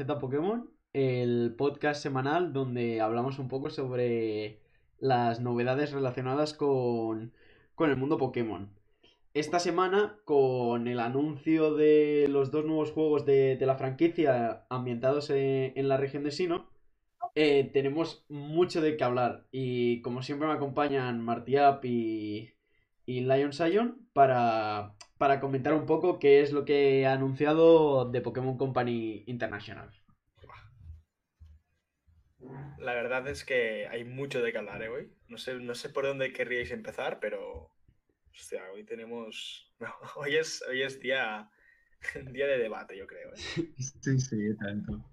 Z Pokémon, el podcast semanal donde hablamos un poco sobre las novedades relacionadas con, con el mundo Pokémon. Esta semana, con el anuncio de los dos nuevos juegos de, de la franquicia ambientados en, en la región de Sino, eh, tenemos mucho de qué hablar. Y como siempre me acompañan Martiap y, y Lion Sion para, para comentar un poco qué es lo que ha anunciado de Pokémon Company International. La verdad es que hay mucho de qué hablar ¿eh, hoy. No sé, no sé por dónde querríais empezar, pero. Hostia, hoy tenemos. No, hoy es, hoy es día, día de debate, yo creo. ¿eh? Sí, sí, tanto.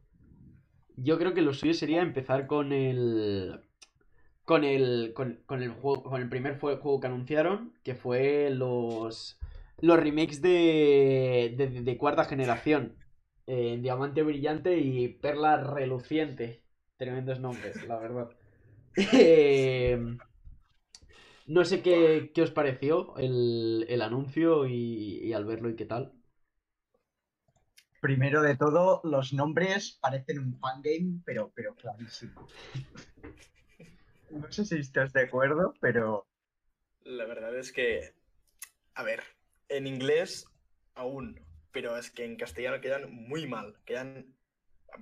Yo creo que lo suyo sería empezar con el. Con el. Con, con el juego. Con el primer juego que anunciaron. Que fue los. Los remakes de. de, de cuarta generación. Eh, Diamante Brillante y Perla Reluciente. Tremendos nombres, la verdad. Eh, no sé qué, qué os pareció el, el anuncio y, y al verlo y qué tal. Primero de todo, los nombres parecen un fangame, pero, pero clarísimo. No sé si estás de acuerdo, pero La verdad es que. A ver, en inglés aún, pero es que en castellano quedan muy mal. Quedan.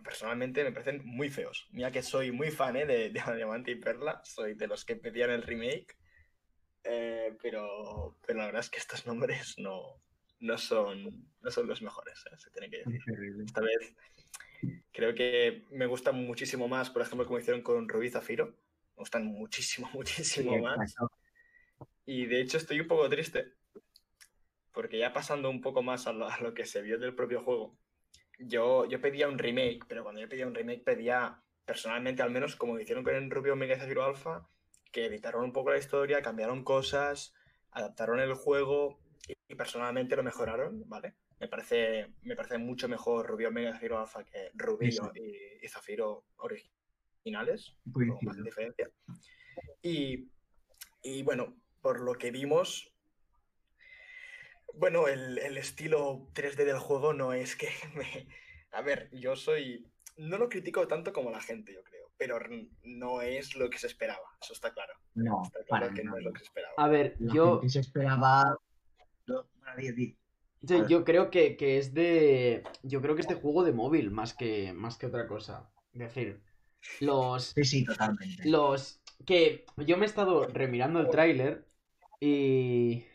Personalmente me parecen muy feos. Mira que soy muy fan ¿eh? de, de Diamante y Perla, soy de los que pedían el remake. eh, pero, pero la verdad es que estos nombres no, no, son, no son los mejores, ¿eh? se tiene que decir. Esta vez creo que me gustan muchísimo más, por ejemplo, como hicieron con Rubí Zafiro. Me gustan muchísimo, Sí, muchísimo más. exacto. Y de hecho estoy un poco triste, porque ya pasando un poco más a lo, a lo que se vio del propio juego, yo, yo pedía un remake, pero cuando yo pedía un remake pedía personalmente al menos como hicieron con el Rubio Omega y Zafiro Alpha, que editaron un poco la historia, cambiaron cosas, adaptaron el juego y, y personalmente lo mejoraron, ¿vale? Me parece, me parece mucho mejor Rubio Omega Zafiro Alpha que Rubio Sí, y, y Zafiro originales Muy con más diferencia. Y, y bueno, por lo que vimos, bueno, el, el estilo 3D del juego no es que me... A ver, yo soy... No lo critico tanto como la gente, yo creo, pero no es lo que se esperaba, eso está claro. No, Está claro para que no es lo que se esperaba. A ver, La yo, gente se esperaba. No. Sí, yo creo que, que es de. Yo creo que es de juego de móvil más que, más que otra cosa. Es decir, los. Sí, sí, totalmente. Los. Que yo me he estado remirando el tráiler y.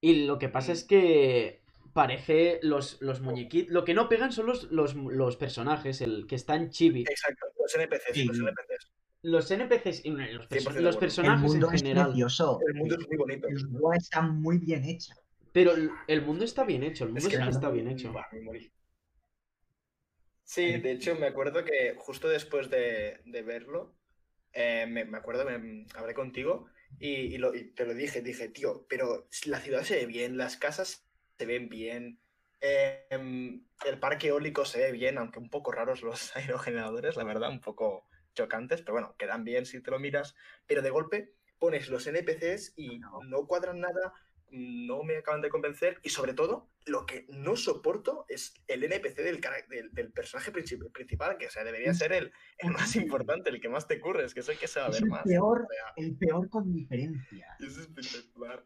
Y lo que pasa es que parece los, los muñequitos. Lo que no pegan son los, los, los personajes, el que están chibi. Exacto, los NPCs, Sí. los NPCs. Los NPCs y los, 100% perso- de los acuerdo. El personajes en mundo es general. precioso. El mundo es muy bonito. El juego está muy bien hecho. Pero el, mundo está bien hecho, el mundo Es que sí que no- está bien hecho. Buah, me morí. Sí, de hecho me acuerdo que justo después de, de verlo, eh, me, me acuerdo, me, hablé contigo y, y lo- y te lo dije, dije, tío, pero la ciudad se ve bien, las casas se ven bien, eh, em, el parque eólico se ve bien, aunque un poco raros los aerogeneradores, la verdad, un poco chocantes, pero bueno, quedan bien si te lo miras, pero de golpe pones los NPCs y no cuadran nada, no me acaban de convencer y sobre todo lo que no soporto es el NPC del, cara- del, del personaje princip- principal, que o sea, debería ser el, el más importante, el que más te curres, que es el que se va a ver el más. peor. O sea, El peor con diferencia. es espectacular.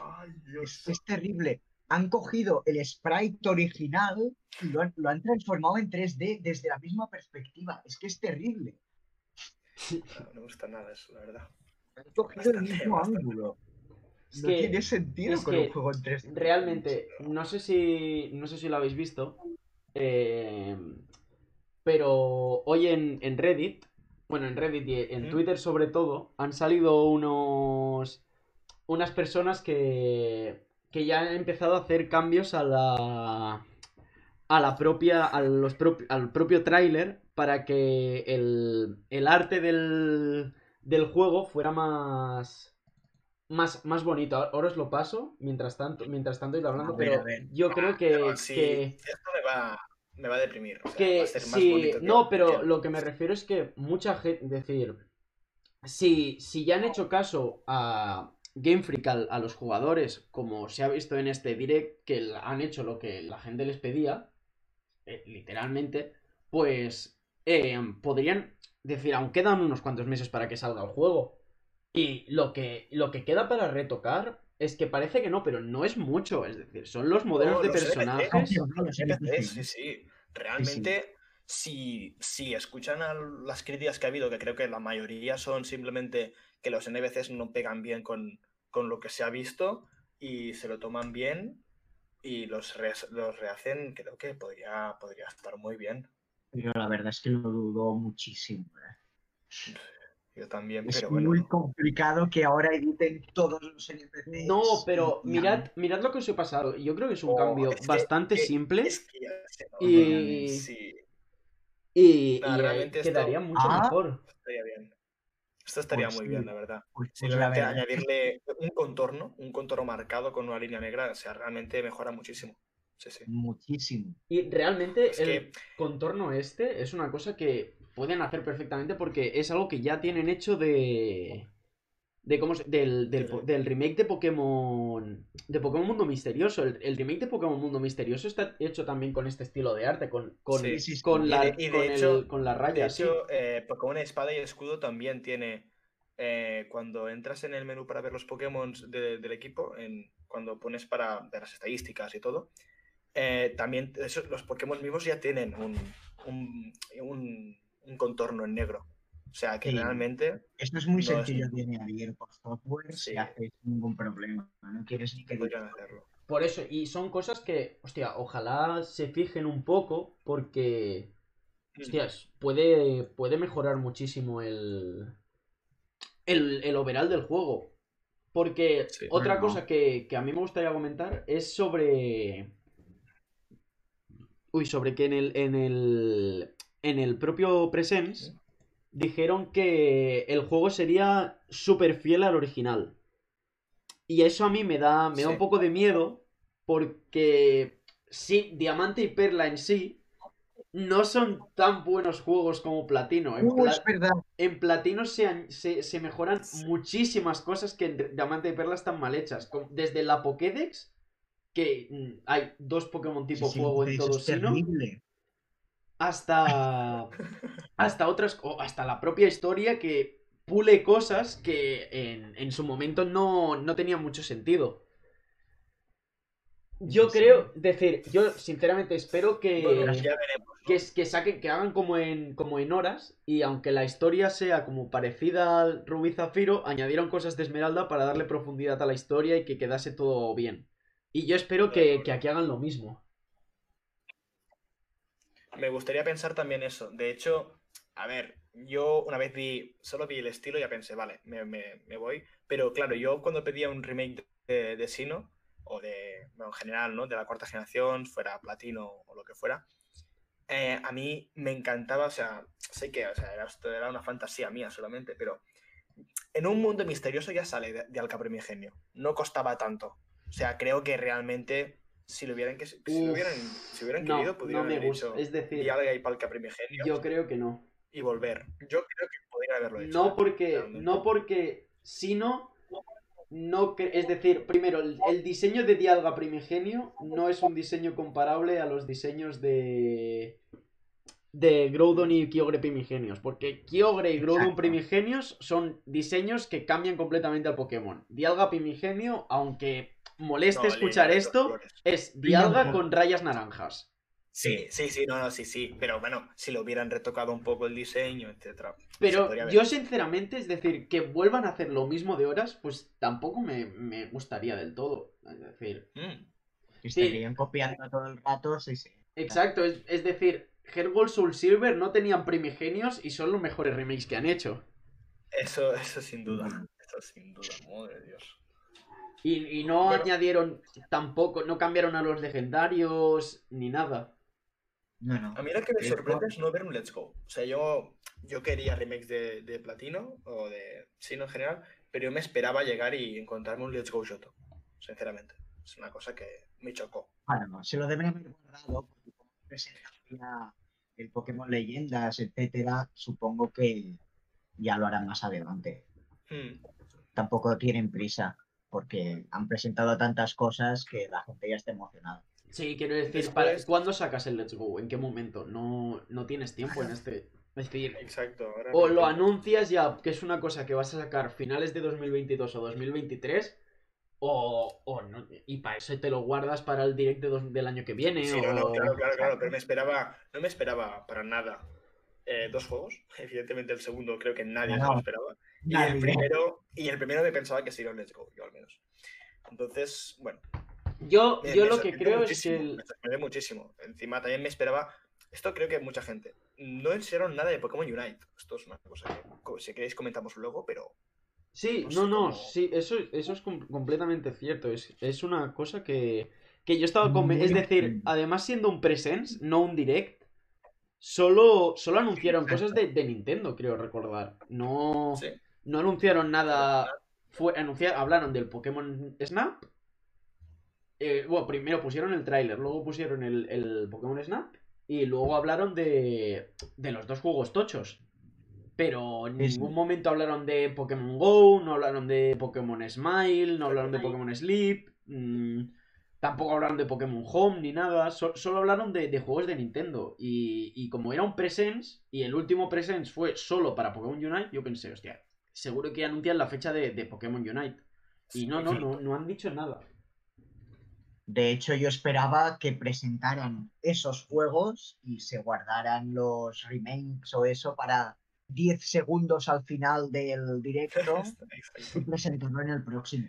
Ay, Dios. Es, es terrible. Han cogido el sprite original y lo han, lo han transformado en 3D desde la misma perspectiva. Es que es terrible. No, no me gusta nada eso, la verdad. Han cogido el mismo bastante. ángulo. Es no que- tiene sentido es con que un juego en 3D. Realmente, no sé si. No sé si lo habéis visto. eh, pero hoy en, en Reddit. Bueno, en Reddit y en ¿Mm? Twitter sobre todo. Han salido unos. Unas personas que. Que ya han empezado a hacer cambios a la. A la propia. A los propi- al propio tráiler. Para que el. El arte del. Del juego fuera más más, más bonito. Ahora os lo paso mientras tanto, mientras tanto ir hablando, A ver, pero a yo creo que, sí, que, Esto me va, me va a deprimir. O sea, que va a ser más sí, bonito que- no, pero que- lo que me refiero es que mucha gente, decir, si, si ya han hecho caso a Game Freak al- a, los jugadores, como se ha visto en este direct, que han hecho lo que la gente les pedía, eh, literalmente, pues eh, podrían decir, aún quedan unos cuantos meses para que salga el juego. Y lo que, lo que queda para retocar es que parece que no, pero no es mucho. Es decir, son los modelos No, de los NPCs, personajes. No, los NPCs, NPCs. sí, sí. Realmente, si, si escuchan a las críticas que ha habido, que creo que la mayoría son simplemente que los NPCs no pegan bien con, con lo que se ha visto y se lo toman bien y los, re- los rehacen, creo que podría, podría estar muy bien. Pero la verdad es que lo dudo muchísimo. ¿eh? Yo también, Es pero bueno. muy complicado que ahora editen todos los NPCs. No, pero mirad, mirad lo que os he pasado. Yo creo que es un Oh, cambio es bastante que- simple Es que ya se nota, y, Sí, y, Nah, y, realmente esto- quedaría mucho Ah. mejor. estaría bien. Esto estaría Pues muy sí. bien, la verdad. Pues, pues la Simplemente verdad añadirle un contorno, un contorno marcado con una línea negra, o sea, realmente mejora muchísimo. Sí, sí. muchísimo. Y realmente Es el que contorno este es una cosa que pueden hacer perfectamente porque es algo que ya tienen hecho de. de cómo se- del, del, remake de Pokémon. De Pokémon Mundo Misterioso. El, el remake de Pokémon Mundo Misterioso está hecho también con este estilo de arte, con, con, Sí, sí, sí. con, Y la, de- y de con, el- hecho- De hecho, eh, Pokémon Espada y Escudo también tiene. eh, cuando entras en el menú para ver los Pokémon de- del equipo, en, cuando pones para ver las estadísticas y todo, eh, también eso- los Pokémon vivos ya tienen un, un, un- un contorno en negro. O sea que Sí. realmente Esto es muy No, es sencillo muy- de añadir por software Sí. si haces ningún problema. No quieres ni que podrían hacerlo. Por eso, y son cosas que, hostia, ojalá se fijen un poco porque, Mm. hostias, puede, puede mejorar muchísimo el, el, el overall del juego. Porque Sí. otra Bueno. cosa que, que a mí me gustaría comentar es sobre... Uy, sobre que en el, en el, en el propio Presence dijeron que el juego sería súper fiel al original. Y eso a mí me da, me da un poco de miedo porque sí, Diamante y Perla en sí no son tan buenos juegos como Platino. En, Uh, Pla- es verdad. en Platino se, se, se mejoran muchísimas cosas que en Diamante y Perla están mal hechas. Desde la Pokédex, que mm, hay dos Pokémon tipo Sí, sí, fuego en todo sino terrible. Hasta hasta otras o hasta la propia historia que pule cosas que en, en su momento no, no tenían mucho sentido. Yo sí. creo, decir, yo sinceramente espero que, Bueno, ya veremos. ¿no? que, que saquen, que hagan como en, como en horas y aunque la historia sea como parecida al Rubí Zafiro, añadieron cosas de Esmeralda para darle profundidad a la historia y que quedase todo bien. Y yo espero que, que aquí hagan lo mismo. Me gustaría pensar también eso. De hecho, a ver, yo una vez vi, solo vi el estilo y ya pensé, vale, me, me- me voy. Pero claro, yo cuando pedía un remake de, de Sino, o de, bueno, en general, ¿no? De la cuarta generación, fuera platino o lo que fuera, eh, a mí me encantaba, o sea, sé que o sea, era, era una fantasía mía solamente, pero en un mundo misterioso ya sale de, de Alca. No costaba tanto. O sea, creo que realmente si lo hubieran, que, si lo hubieran, si hubieran No, querido, no podrían me haber gusta. hecho Es decir, Dialga y Palca Primigenio yo creo que no. y volver. Yo creo que podrían haberlo hecho. No porque, realmente. no porque, sino, no es decir, primero, el, el diseño de Dialga Primigenio no es un diseño comparable a los diseños de de Groudon y Kyogre Primigenios, porque Kyogre y Groudon Exacto. Primigenios son diseños que cambian completamente al Pokémon. Dialga Primigenio, aunque moleste No, escuchar esto, colores. es Dialga con rayas naranjas. Sí, sí, sí, no, no, sí, sí. Pero bueno, si lo hubieran retocado un poco el diseño, etcétera. se Pero yo sinceramente, es decir, que vuelvan a hacer lo mismo de horas, pues tampoco me, me gustaría del todo. Es decir, Mm, Que Sí. estarían copiando todo el rato, sí, sí. exacto, es, es decir, Heartgold Soul Silver no tenían primigenios y son los mejores remakes que han hecho. Eso, eso sin duda. Eso sin duda, madre de Dios. Y, y no Bueno. añadieron tampoco, no cambiaron a los legendarios ni nada. No, no. A mí lo que me sorprende es no ver un Let's Go. O sea, yo, yo quería remakes de, de Platino o de Sino en general, pero yo me esperaba llegar y encontrarme un Let's Go Shoto. Sinceramente. Es una cosa que me chocó. Bueno, se lo deben haber guardado porque como presentaría el Pokémon Leyendas, etcétera, supongo que ya lo harán más adelante. Mm, Tampoco tienen prisa porque han presentado tantas cosas que la gente ya está emocionada. Sí, quiero decir, Después- para- ¿cuándo sacas el Let's Go? ¿En qué momento? No, no tienes tiempo en este. Es decir, Exacto. ahora o lo anuncias ya que es una cosa que vas a sacar finales de 2022 o 2023, o, o no. Y para eso te lo guardas para el direct de dos- del año que viene. Sí, o... no, no, claro, claro, claro, pero me esperaba, no me esperaba para nada eh, dos juegos. Evidentemente el segundo creo que nadie se No. lo esperaba. Y el primero, y el primero me pensaba que sería un Let's Go, yo al menos. Entonces, bueno. Yo, me- yo me lo que creo es que. el- Me sorprendió muchísimo. Encima también me esperaba. Esto creo que mucha gente. No enseñaron nada de Pokémon Unite. Esto es una cosa que, si queréis, comentamos luego, pero. Sí, no sé no, sí, eso, eso es com- completamente cierto. Es, es una cosa que, que yo estaba Muy Es decir, además siendo un presence, no un direct, solo, solo anunciaron cosas de, de Nintendo, creo recordar. No, Sí. No anunciaron nada. Fue, anunciar, hablaron del Pokémon Snap. Eh, bueno, primero pusieron el tráiler, luego pusieron el, el Pokémon Snap y luego hablaron de, de los dos juegos tochos. Pero en ningún momento hablaron de Pokémon Go, no hablaron de Pokémon Smile, no hablaron de Pokémon Sleep, mm, tampoco hablaron de Pokémon Home ni nada, so- solo hablaron de, de juegos de Nintendo. Y, y como era un Presence, y el último Presence fue solo para Pokémon Unite, yo pensé, hostia, seguro que anuncian la fecha de, de Pokémon Unite. Y no, no, no, no han dicho nada. De hecho, yo esperaba que presentaran esos juegos y se guardaran los remakes o eso para 10 segundos al final del directo y presentarlo en el próximo.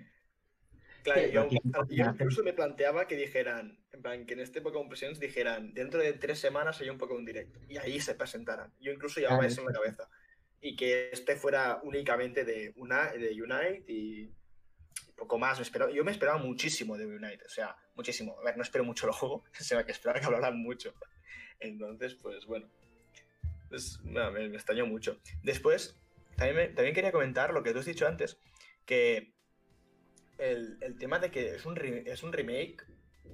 Claro, yo, incluso me planteaba que dijeran, en plan, que en este Pokémon Presents dijeran, dentro de tres semanas hay un Pokémon Direct, y ahí se presentaran. Yo incluso llevaba Claro, eso en la sí. cabeza. Y que este fuera únicamente de, una, de Unite y poco más. Me esperaba, yo me esperaba muchísimo de Unite, o sea, muchísimo. A ver, no espero mucho el juego, sino que esperaba que hablaran mucho. Entonces, pues bueno. Pues, me, me extrañó mucho. Después, también, me- también quería comentar lo que tú has dicho antes, que el, el tema de que es un, re- es un remake,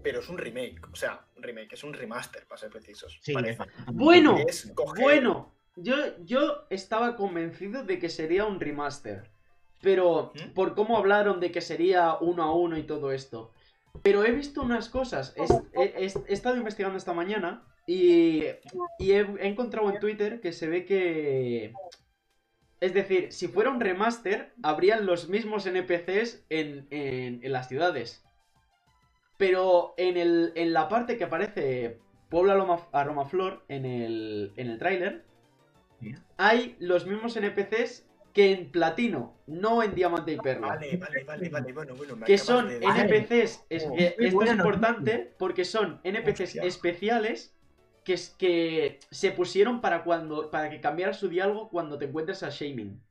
pero es un remake, o sea, un remake, es un remaster, para ser precisos. Sí. Bueno, Es coger- bueno, yo, yo estaba convencido de que sería un remaster. Pero ¿Mm? por cómo hablaron de que sería uno a uno y todo esto. Pero he visto unas cosas. He, he- he estado investigando esta mañana y, y he, he encontrado en Twitter que se ve que... Es decir, si fuera un remaster, habrían los mismos NPCs en, en- en las ciudades. Pero en, el, en la parte que aparece Pueblo Aroma, Aromaflor en el, en el tráiler. Hay los mismos NPCs que en platino, no en diamante y perla. Vale, vale, vale, vale, bueno, bueno. me que son de- Vale. NPCs, es- Oh, eh, esto es importante porque son NPCs Hostia. especiales que, es- que se pusieron para cuando para que cambiara su diálogo cuando te encuentres a Shaming.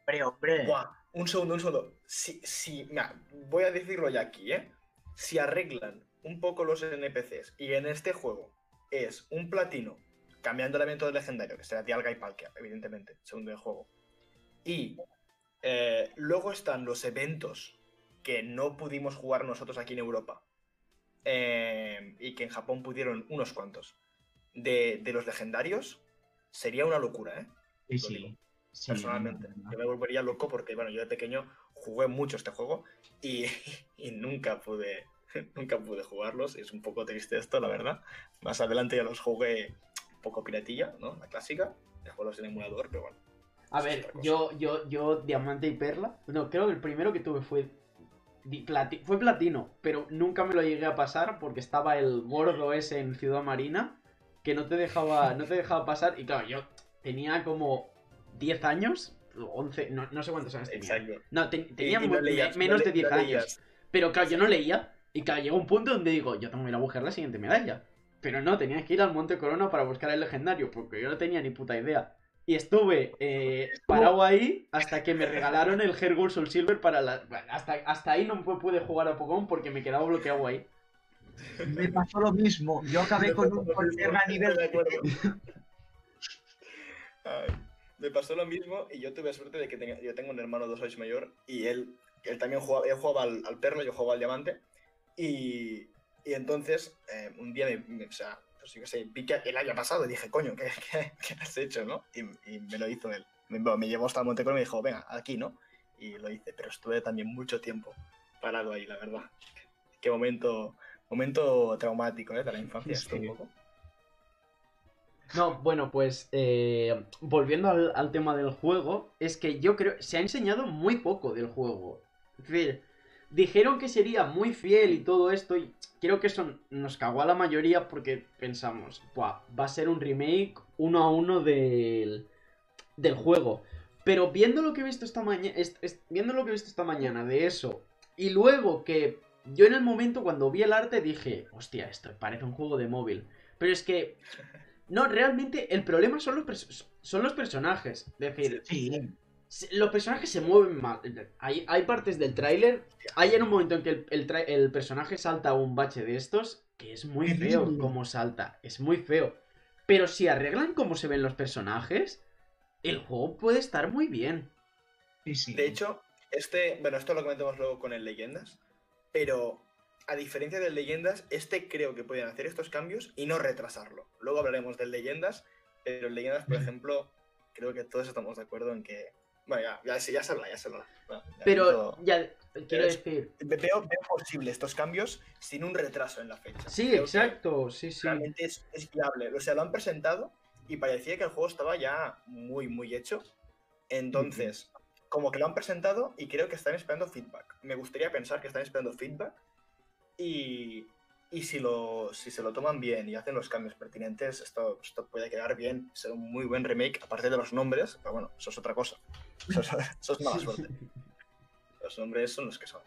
Hombre, hombre. Buah, un segundo, un segundo. Si, si, mira, voy a decirlo ya aquí, ¿eh? Si arreglan un poco los NPCs y en este juego es un platino, cambiando el evento del legendario, que será Dialga y Palkia, evidentemente, segundo del juego, y eh, luego están los eventos que no pudimos jugar nosotros aquí en Europa eh, y que en Japón pudieron unos cuantos de, de los legendarios, sería una locura, ¿eh? Sí, sí. digo, Sí, personalmente. Yo me volvería loco porque, bueno, yo de pequeño jugué mucho este juego y, y nunca pude nunca pude jugarlos. Es un poco triste esto, la verdad. Más adelante ya los jugué poco piratilla, ¿no? La clásica, de juegos en emulador, pero bueno. A ver, yo, yo, yo, Diamante y Perla. No, creo que el primero que tuve fue. plati- fue platino, pero nunca me lo llegué a pasar porque estaba el gordo ese en Ciudad Marina que no te dejaba, no te dejaba pasar. Y claro, yo tenía como 10 años, o 11, no, no sé cuántos años tenía. Exacto. No, te- tenía y mu- no leías, menos no de le- 10 no años. leías. Pero claro, yo no leía. Y claro, llegó un punto donde digo, yo tengo que ir a buscar la siguiente medalla. Pero no, tenía que ir al Monte Corona para buscar el legendario, porque yo no tenía ni puta idea. Y estuve eh, parado ahí hasta que me regalaron el Hair Gold Soul Silver para la... bueno, hasta, hasta ahí no pu- pude jugar a Pokémon porque me quedaba bloqueado ahí. Me pasó lo mismo. Yo acabé con un a nivel de acuerdo. Ay, me pasó lo mismo y yo tuve suerte de que tenía- yo tengo un hermano dos años mayor y él, él también jugaba, él jugaba al, al perro, yo jugaba al diamante y, y entonces eh, un día me, me- o sea, pues yo qué sé, vi que él haya pasado y dije, coño, ¿qué, qué, qué has hecho, no? Y, y me lo hizo él. Me, me llevó hasta el Monte Corona y me dijo, venga, aquí, ¿no? Y lo hice, pero estuve también mucho tiempo parado ahí, la verdad. qué momento, momento traumático, ¿eh? De la infancia, Sí. esto un poco. No, bueno, pues eh, volviendo al, al tema del juego, es que yo creo, se ha enseñado muy poco del juego. Es decir, dijeron que sería muy fiel y todo esto, y creo que eso nos cagó a la mayoría porque pensamos, "Buah, va a ser un remake uno a uno del, del juego. Pero viendo lo que he visto esta mañana, viendo lo que he visto esta mañana de eso, y luego que yo en el momento cuando vi el arte dije, hostia, esto parece un juego de móvil. Pero es que no, realmente el problema son los, son los personajes. Es decir, Sí, los personajes se mueven mal. Hay, hay partes del tráiler. Hay en un momento en que el, el personaje salta a un bache de estos que es muy feo como salta. Es muy feo. Pero si arreglan cómo se ven los personajes, el juego puede estar muy bien. sí, sí. De hecho, este, bueno, esto lo comentamos luego con el Leyendas, pero a diferencia del Leyendas, este creo que pueden hacer estos cambios y no retrasarlo. Luego hablaremos del Leyendas, pero el Leyendas, por ejemplo, creo que todos estamos de acuerdo en que. Bueno, ya, ya, se- ya se habla, ya se habla. Bueno, ya Pero todo- ya, quiero es- decir. Veo, veo posible estos cambios sin un retraso en la fecha. Sí, Creo exacto. Sí, sí. Realmente es, es viable. O sea, lo han presentado y parecía que el juego estaba ya muy, muy hecho. Entonces, como que lo han presentado y creo que están esperando feedback. Me gustaría pensar que están esperando feedback y, y si, lo, si se lo toman bien y hacen los cambios pertinentes, esto, esto puede quedar bien, ser un muy buen remake, aparte de los nombres, pero bueno, eso es otra cosa. Eso es, eso es mala suerte. Los nombres son los que son.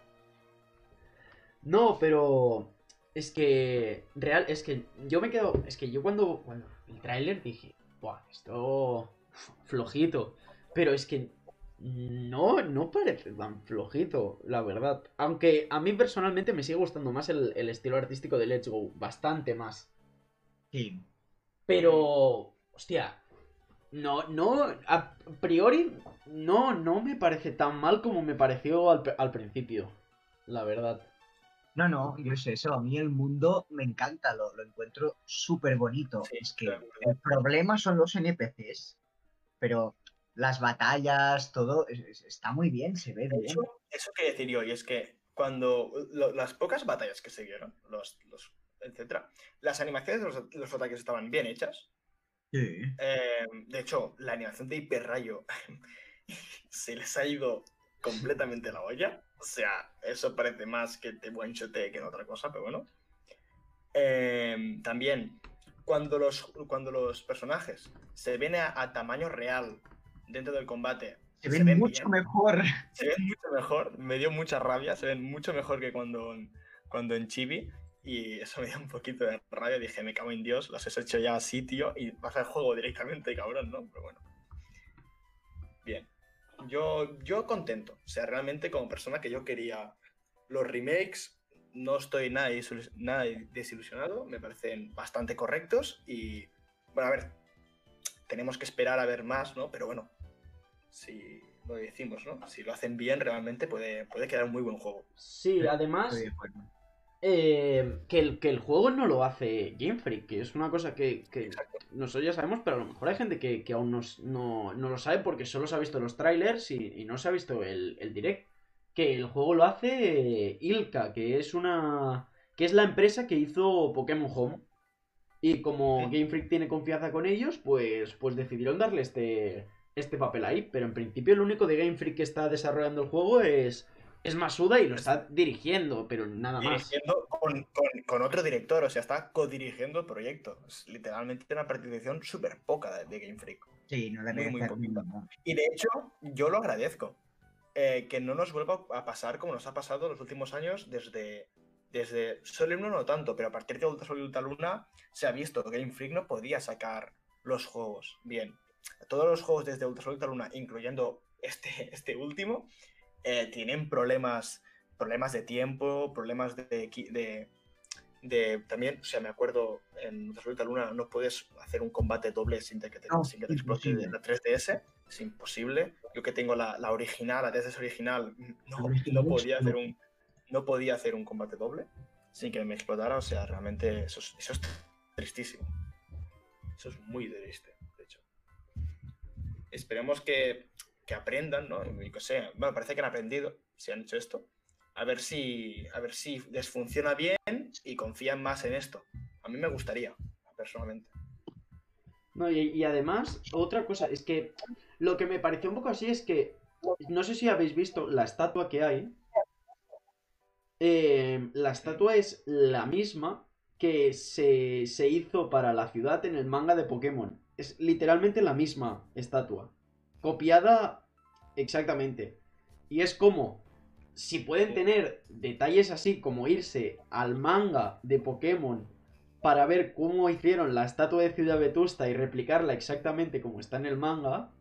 No, pero es que real, es que yo me quedo, es que yo cuando, cuando el tráiler dije, buah, esto flojito, pero es que no, no parece tan flojito, la verdad. Aunque a mí personalmente me sigue gustando más el, el estilo artístico de Let's Go, bastante más. Sí. Pero, hostia, no, no, a priori no, no me parece tan mal como me pareció al, al principio, la verdad. No, no, yo sé eso. A mí el mundo me encanta, lo, lo encuentro súper bonito. Sí, es que el problema son los NPCs, pero las batallas, todo es- es- está muy bien, se ve bien. hecho, eso que decir yo, y es que cuando lo- las pocas batallas que se dieron, los, los, etcétera, las animaciones de los, los ataques estaban bien hechas. Sí. Eh, de hecho, la animación de hiperrayo se les ha ido completamente la olla. O sea, eso parece más que te one que en otra cosa, pero bueno. Eh, también, cuando los, cuando los personajes se ven a, a tamaño real dentro del combate, Se ven mucho bien, mejor. se ven mucho mejor, me dio mucha rabia, se ven mucho mejor que cuando, cuando en Chibi. Y eso me dio un poquito de rabia. Dije, me cago en Dios, los has hecho ya así, tío, y vas al juego directamente, cabrón, ¿no? Pero bueno. Bien. Yo, yo contento. O sea, realmente como persona que yo quería los remakes, no estoy nada, nada desilusionado. Me parecen bastante correctos. Y, bueno, a ver, tenemos que esperar a ver más, ¿no? Pero bueno, si lo decimos, ¿no? Si lo hacen bien, realmente puede, puede quedar un muy buen juego. Sí, además, eh, que, el, que el juego no lo hace Game Freak, que es una cosa que, que nosotros ya sabemos, pero a lo mejor hay gente que, que aún nos- no, no lo sabe porque solo se ha visto los trailers y, y no se ha visto el, el direct. Que el juego lo hace eh, Ilka, que es una. que es la empresa que hizo Pokémon Home. Y como. Game Freak tiene confianza con ellos, pues, pues decidieron darle este, este papel ahí. Pero en principio el único de Game Freak que está desarrollando el juego es, es Masuda y lo está dirigiendo, pero nada más. Dirigiendo con, con- con otro director, o sea, está codirigiendo el proyecto. Es literalmente una participación súper poca de, de Game Freak. Sí, no Muy, debe muy ningún- Y de hecho, yo lo agradezco. Eh, que no nos vuelva a pasar como nos ha pasado los últimos años desde, desde Sol 1 no tanto, pero a partir de Ultra Sol y Ultra Luna se ha visto que Game Freak no podía sacar los juegos bien. Todos los juegos desde Ultra Sol y Ultra Luna, incluyendo este, este último, eh, tienen problemas, problemas de tiempo, problemas de, de, de- también, o sea, me acuerdo en Ultra Sol y Ultra Luna no puedes hacer un combate doble sin que te, No, sin que te explote imposible. la 3DS, es imposible. Yo que tengo la, la original, la 3DS original, no, no podía hacer un no podía hacer un combate doble sin que me explotara, o sea, realmente eso es, eso es tristísimo. Eso es muy triste, de. Esperemos que, que aprendan, ¿no? Y que sea, bueno, parece que han aprendido, si han hecho esto, a ver si, a ver si les funciona bien y confían más en esto. A mí me gustaría, personalmente. No, y, además, otra cosa, es que lo que me pareció un poco así es que, no sé si habéis visto la estatua que hay. Eh, la estatua es la misma que se, se hizo para la ciudad en el manga de Pokémon. Es literalmente la misma estatua. Copiada exactamente. Y es como, si pueden tener detalles así como irse al manga de Pokémon para ver cómo hicieron la estatua de Ciudad Vetusta y replicarla exactamente como está en el manga.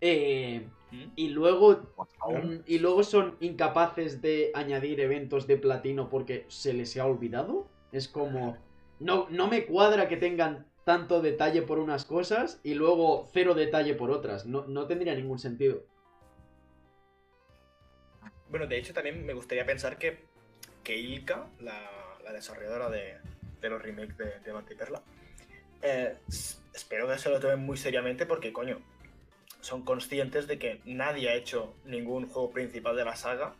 eh, ¿Mm? y luego Y luego son incapaces de añadir eventos de platino porque se les ha olvidado. Es como. No, no me cuadra que tengan tanto detalle por unas cosas y luego cero detalle por otras. No, no tendría ningún sentido. Bueno, de hecho también me gustaría pensar que, que Ilka, la, la desarrolladora de, de los remakes de, de Manta y Perla, eh, espero que se lo tomen muy seriamente porque, coño, son conscientes de que nadie ha hecho ningún juego principal de la saga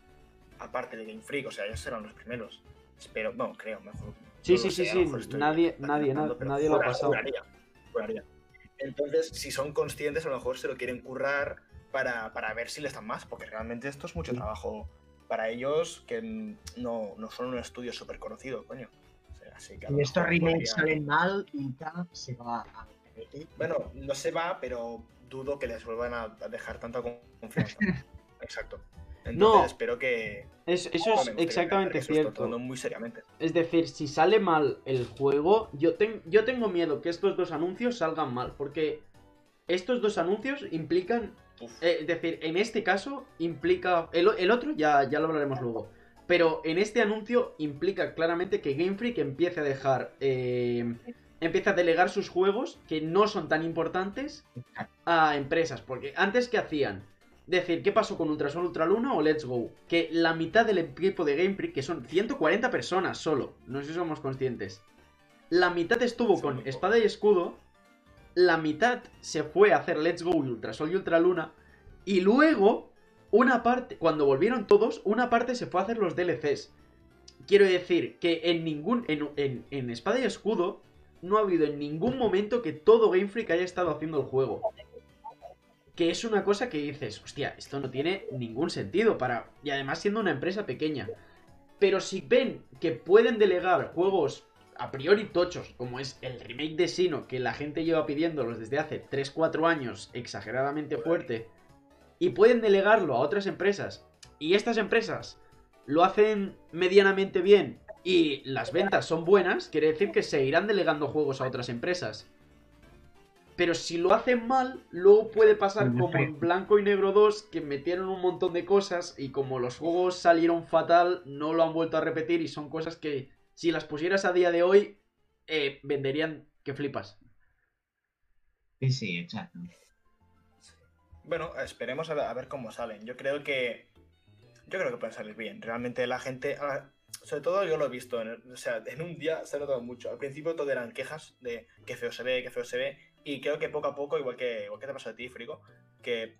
aparte de Game Freak, o sea, ellos serán los primeros. Espero, no, creo, mejor. Sí, no sí, sí, sí, nadie- nadie- acertando, na- pero nadie lo ha pasado. Entonces, si son conscientes, a lo mejor se lo quieren currar para, para ver si les dan más, porque realmente esto es mucho Sí. trabajo para ellos que no, no son un estudio súper conocido, coño. O sea, así que Si estos remakes salen mal, Ika se va a. Bueno, no se va, pero dudo que les vuelvan a dejar tanta con- confianza. Exacto. Entonces No. espero que... Es- eso es exactamente que cierto. muy seriamente. Es decir, si sale mal el juego, yo, ten- yo tengo miedo que estos dos anuncios salgan mal. Porque estos dos anuncios implican. Eh, es decir, en este caso implica. El, el otro ya, ya lo hablaremos luego. Pero en este anuncio implica claramente que Game Freak empiece a dejar. eh, empieza a delegar sus juegos que no son tan importantes a empresas. Porque antes, ¿qué hacían? Decir, ¿qué pasó con Ultrasol Ultraluna o Let's Go? Que la mitad del equipo de Game Freak, que son 140 personas solo, no sé si somos conscientes, la mitad estuvo con espada y escudo, la mitad se fue a hacer Let's Go y Ultrasol y Ultraluna, y luego, una parte, cuando volvieron todos, una parte se fue a hacer los DLCs. Quiero decir que en ningún. En, en- en Espada y Escudo no ha habido en ningún momento que todo Game Freak haya estado haciendo el juego. Que es una cosa que dices, hostia, esto no tiene ningún sentido para. Y además siendo una empresa pequeña. Pero si ven que pueden delegar juegos a priori tochos, como es el remake de Sino, que la gente lleva pidiéndolos desde hace 3-4 años, exageradamente fuerte, y pueden delegarlo a otras empresas, y estas empresas lo hacen medianamente bien y las ventas son buenas, quiere decir que se irán delegando juegos a otras empresas. Pero si lo hacen mal, luego puede pasar como en Blanco y Negro 2, que metieron un montón de cosas y como los juegos salieron fatal, no lo han vuelto a repetir y son cosas que si las pusieras a día de hoy, eh, venderían que flipas. Sí, sí, exacto. Bueno, esperemos a ver, a ver cómo salen. Yo creo que. Yo creo que pueden salir bien. Realmente la gente. ah, Sobre todo yo lo he visto. en el- o sea, en un día se ha notado mucho. Al principio todo eran quejas de que feo se ve, que feo se ve. Y creo que poco a poco, igual que, igual que te pasa a ti, Frigo, que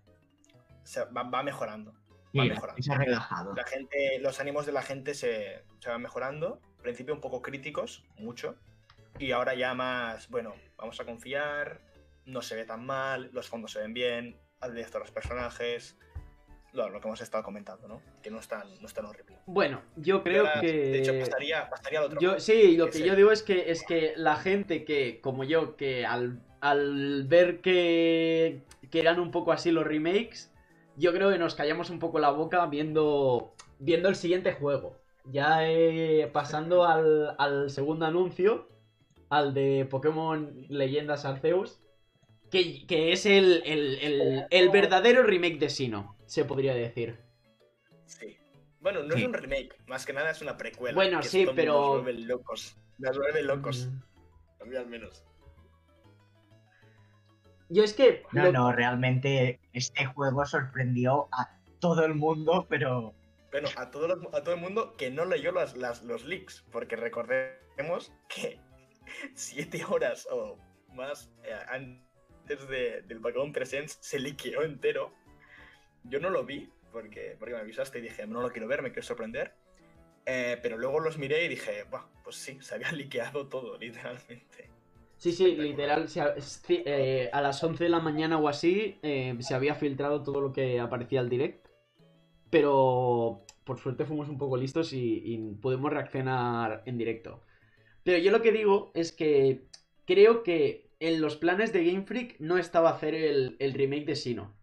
se va, va mejorando. Va Sí, mejorando. se ha relajado. La gente, los ánimos de la gente se, se van mejorando. Al principio un poco críticos, mucho. Y ahora ya más, bueno, vamos a confiar, no se ve tan mal, los fondos se ven bien, hazle esto a los personajes. Lo, lo que hemos estado comentando, ¿no? Que no es tan, no es tan horrible. Bueno, yo creo ahora, que... De hecho, pasaría, pasaría al otro. Yo, sí, lo que yo digo es que es que la gente que, como yo, que al, al ver que, que eran un poco así los remakes, yo creo que nos callamos un poco la boca viendo, viendo el siguiente juego. Ya eh, pasando al, al segundo anuncio, al de Pokémon Leyendas Arceus, que, que es el, el, el, el verdadero remake de Sino, se podría decir. Sí. Bueno, no Sí. es un remake, más que nada es una precuela. Bueno, que sí, pero- Nos vuelve locos. Nos vuelve locos. Mm. A mí al menos. Yo es que... No, lo- no, realmente este juego sorprendió a todo el mundo, pero Bueno, a todo, los- a todo el mundo que no leyó las, las- los leaks, porque recordemos que siete horas o más eh, antes de- del Pokémon Presents se liqueó entero. Yo no lo vi, porque, porque me avisaste y dije, no lo quiero ver, me quiero sorprender. Eh, pero luego los miré y dije, Buah, pues sí, se había liqueado todo, literalmente. Sí, sí, literal, se ha- sí, eh, a las 11 de la mañana o así eh, se había filtrado todo lo que aparecía al direct. Pero por suerte fuimos un poco listos y, y podemos reaccionar en directo. Pero yo lo que digo es que creo que en los planes de Game Freak no estaba hacer el, el remake de Sino.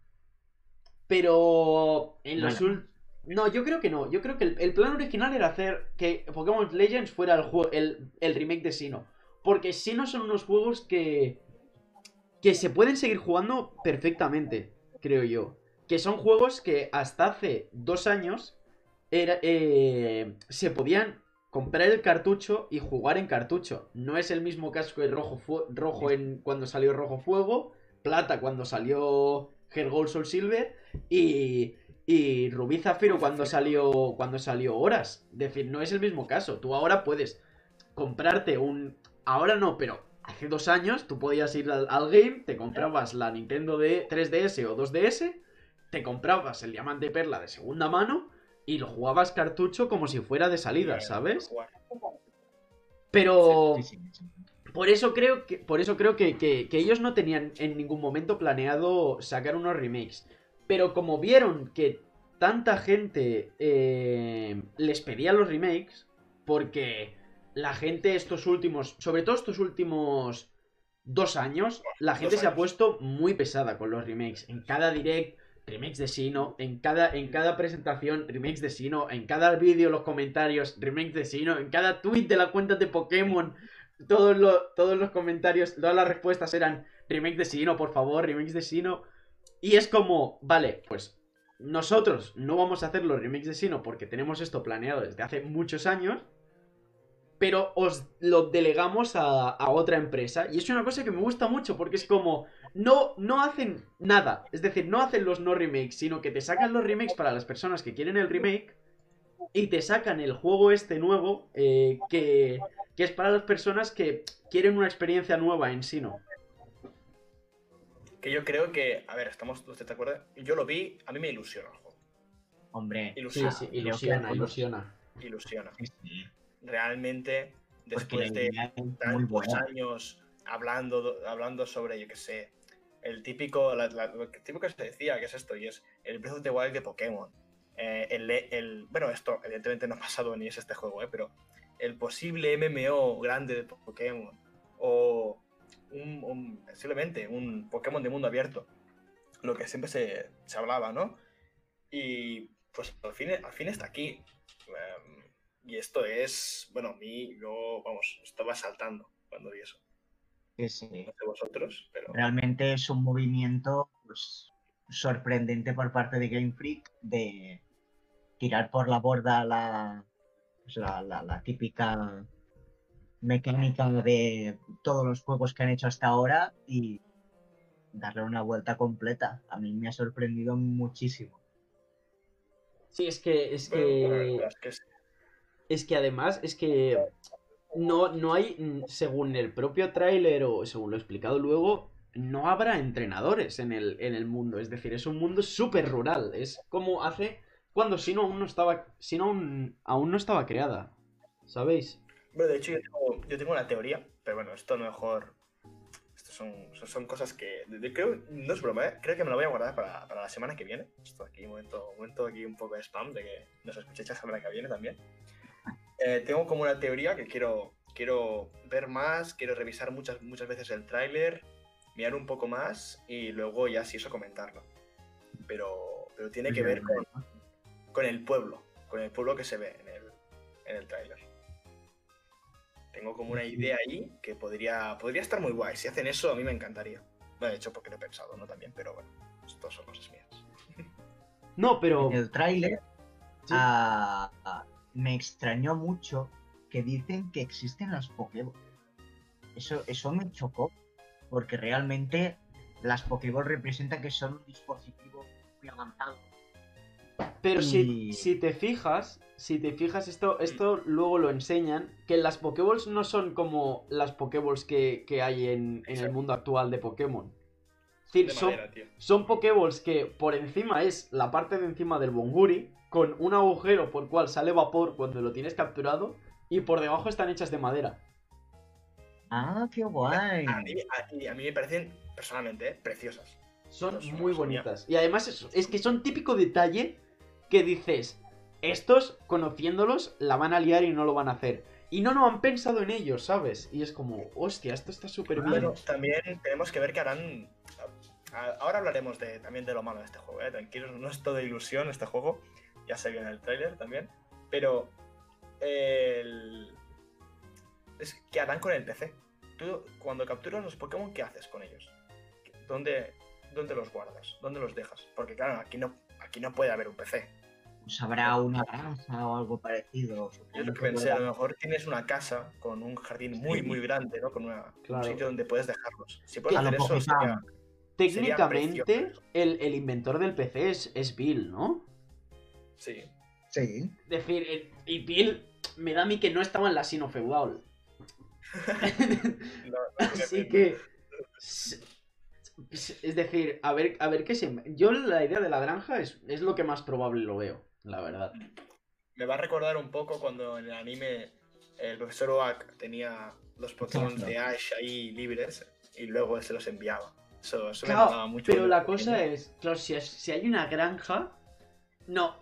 Pero en los Bueno. No, yo creo que no. Yo creo que el, el plan original era hacer que Pokémon Legends fuera el, jue- el, el remake de Sino. Porque Sino son unos juegos que. que se pueden seguir jugando perfectamente, creo yo. Que son juegos que hasta hace dos años era, eh, se podían comprar el cartucho y jugar en cartucho. No es el mismo caso que rojo, rojo en, cuando salió Rojo Fuego, plata cuando salió Heart Gold Soul Silver y, y Rubí Zafiro cuando salió, cuando salió Horas. Es decir, no es el mismo caso. Tú ahora puedes comprarte un... Ahora no, pero hace dos años tú podías ir al, al game, te comprabas la Nintendo de 3DS o 2DS, te comprabas el Diamante Perla de segunda mano y lo jugabas cartucho como si fuera de salida, ¿sabes? Pero por eso creo que, por eso creo que, que- que ellos no tenían en ningún momento planeado sacar unos remakes. Pero como vieron que tanta gente eh, les pedía los remakes, porque la gente estos últimos, sobre todo estos últimos dos años, la gente se ha puesto muy pesada con los remakes. En cada direct, remakes de Sino, en cada, en cada presentación, remakes de Sino, en cada vídeo, los comentarios, remakes de Sino, en cada tweet de la cuenta de Pokémon, todos los, todos los comentarios, todas las respuestas eran remake de Sino, por favor, remakes de Sino. Y es como, vale, pues nosotros no vamos a hacer los remakes de Sino porque tenemos esto planeado desde hace muchos años, pero os lo delegamos a, a otra empresa. Y es una cosa que me gusta mucho porque es como, no, no hacen nada, es decir, no hacen los no remakes, sino que te sacan los remakes para las personas que quieren el remake y te sacan el juego este nuevo eh, que, que es para las personas que quieren una experiencia nueva en Sino. Que yo creo que, a ver, estamos, ¿usted te acuerda? Yo lo vi, a mí me ilusiona el juego. Hombre, Sí, Ilusiona, sí, que ilusiona, ilusiona. ilusiona. sí, sí, Realmente, después de tantos años hablando, hablando sobre, yo qué sé, el típico, la- la- que- típico que se decía, que es esto, y es el Breath of the Wild de Pokémon. Eh, el, el- bueno, esto evidentemente no ha pasado ni es este juego, eh, pero el posible MMO grande de Pokémon, o un, un- simplemente un Pokémon de mundo abierto, lo que siempre se, se hablaba, ¿no? Y pues al fin, al fin está aquí. Em, y esto es, bueno, a mí, yo, vamos, estaba saltando cuando vi eso. Sí, sí. No sé vosotros, pero... Realmente es un movimiento pues, sorprendente por parte de Game Freak de tirar por la borda la, pues, la, la- la típica mecánica de todos los juegos que han hecho hasta ahora y darle una vuelta completa. A mí me ha sorprendido muchísimo. Sí, es que, es Bueno, bueno, la que, verdad es que sí. Es que además, es que no, no hay, según el propio tráiler o según lo explicado luego, no habrá entrenadores en el, en el mundo. Es decir, es un mundo súper rural. Es como hace cuando Sino aún no estaba, Sino aún, aún no estaba creada. ¿Sabéis? Bueno, de hecho, yo tengo, yo tengo una teoría, pero bueno, esto a lo mejor. Son, son- cosas que. de- creo, no es broma, ¿eh? Creo que me lo voy a guardar para, para la semana que viene. Esto aquí, un momento, momento aquí un poco de spam de que nos escuchéis la semana que viene también. Eh, tengo como una teoría que quiero, quiero ver más, quiero revisar muchas, muchas veces el tráiler, mirar un poco más y luego ya si eso comentarlo. Pero, pero tiene que ver con, con el pueblo, con el pueblo que se ve en el, en el tráiler. Tengo como una idea ahí que podría, podría estar muy guay. Si hacen eso, a mí me encantaría. Bueno, de hecho, porque lo he pensado, ¿no? También, pero bueno, esto son cosas mías. No, pero... En el tráiler Sí. ah, ah, me extrañó mucho que dicen que existen las Pokéball. Eso, eso me chocó, porque realmente las Pokéball representan que son un dispositivo muy avanzado. Pero si, Y- si te fijas, si te fijas, esto, esto luego lo enseñan, que las Pokéballs no son como las Pokéballs que, que hay en, en el mundo actual de Pokémon. decir, De son, madera, son Pokéballs que por encima es la parte de encima del Bonguri, con un agujero por cual sale vapor cuando lo tienes capturado, y por debajo están hechas de madera. Ah, qué guay. A mí, a- y a mí me parecen, personalmente, eh, preciosas. Son muy son bonitas. Y además es, es que son típico detalle que dices, estos, conociéndolos, la van a liar y no lo van a hacer. Y no, no han pensado en ellos, ¿sabes? Y es como, hostia, esto está súper bien. Bueno, también tenemos que ver que harán. Ahora hablaremos de, también de lo malo de este juego, ¿eh? tranquilos, no es todo ilusión este juego, ya se vio en el tráiler también, pero el... es que harán con el PC. Tú cuando capturas los Pokémon, ¿qué haces con ellos? ¿Dónde, dónde los guardas? ¿Dónde los dejas? Porque claro, aquí no, aquí no puede haber un PC. Pues habrá una granja o algo parecido. Yo lo que pensé, a lo mejor tienes una casa con un jardín muy, muy grande, ¿no? Con una- Claro. un sitio donde puedes dejarlos. Si puedes A lo hacer eso, sería- Técnicamente, el, el inventor del PC es, es Bill, ¿no? Sí. Sí. Es decir, el- y Bill me da a mí que no estaba en la Sino Feudal. No, no tiene Así que. Es decir, a ver, a ver qué se. Yo la idea de la granja es, es lo que más probable lo veo, la verdad. Me va a recordar un poco cuando en el anime el profesor Oak tenía los Pokémon Claro. de Ash ahí libres y luego él se los enviaba. Eso, eso me Claro, molaba mucho. pero la cosa pequeño. es, claro, si, es- si hay una granja. No.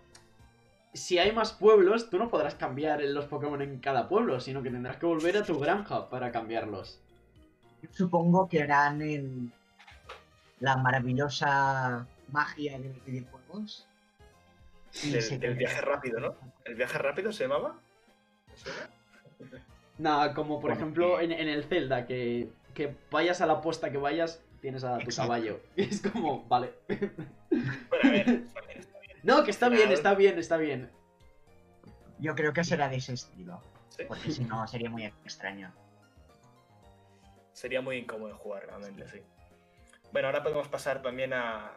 Si hay más pueblos, tú no podrás cambiar los Pokémon en cada pueblo, sino que tendrás que volver a tu granja para cambiarlos. Supongo que harán en la maravillosa magia de los videojuegos. Quedará- viaje rápido, ¿no? ¿El viaje rápido se llamaba? Nada, como por ejemplo en, en el Zelda, que, que vayas a la posta que vayas, tienes a tu Exacto. caballo. Es como, vale. Bueno, a ver. No, que está bien, está bien, está bien. Yo creo que será de ese estilo. Sí. Porque si no sería muy extraño. Sería muy incómodo jugar realmente, sí. Bueno, ahora podemos pasar también a,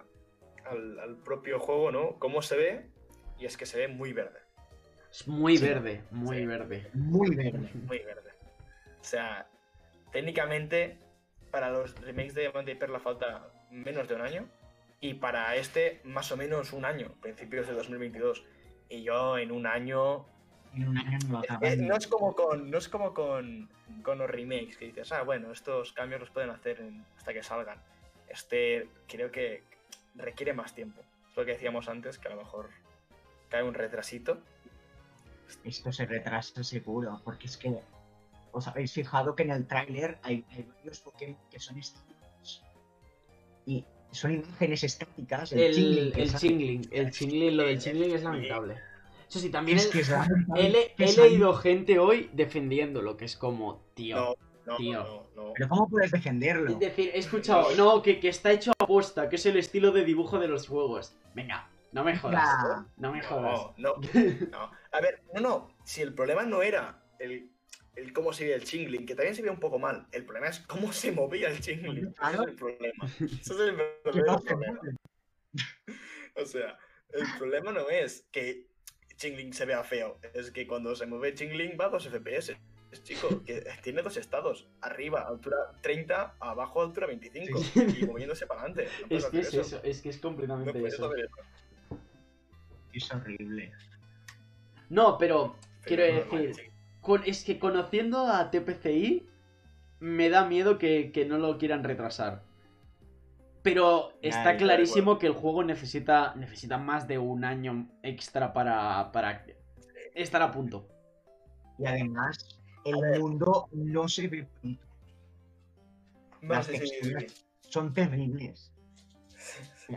al, al propio juego, ¿no? ¿Cómo se ve? Y es que se ve muy verde. Es muy Sí. verde, muy Sí. verde. Muy verde. muy verde. O sea, técnicamente para los remakes de Diamante y Perla falta menos de un año y para este más o menos un año, principios de 2022. Y yo en un año... En un año no lo eh, acaban. no es como con, no es como con, con los remakes que dices, ah, bueno, estos cambios los pueden hacer en- hasta que salgan. Este creo que requiere más tiempo. Es lo que decíamos antes, que a lo mejor cae un retrasito. Esto se retrasa seguro, porque es que os habéis fijado que en el tráiler hay, hay varios Pokémon que son estáticos. Y son imágenes estáticas. El, El, Chingling el chingling, el chingling, lo del chingling es lamentable. Eso sí, también Es el- que es he, leído gente hoy defendiéndolo, que es como, tío. No, no, Tío. no, no. Pero ¿cómo puedes defenderlo? Es decir, he escuchado, no, que, que está hecho a posta, que es el estilo de dibujo de los juegos. Venga, no me jodas. No me jodas. No, no, no. A ver, no, no. Si el problema no era el, el cómo se veía el chingling, que también se veía un poco mal. El problema es cómo se movía el chingling. Ese es el problema. Ese es el no problema. O sea, el problema no es que chingling se vea feo. Es que cuando se mueve chingling va a 2 FPS. Es chico, que tiene dos estados. Arriba, altura 30, abajo, altura 25. Y moviéndose para adelante. No Es que es eso, es que es No completamente puedes eso. Es horrible. No, pero quiero Pero decir. Con- es que conociendo a TPCI, me da miedo que, que no lo quieran retrasar. Pero está clarísimo que el juego necesita, necesita más de un año extra para, para estar a punto. Y además, el mundo no se ve Las texturas sí. son terribles.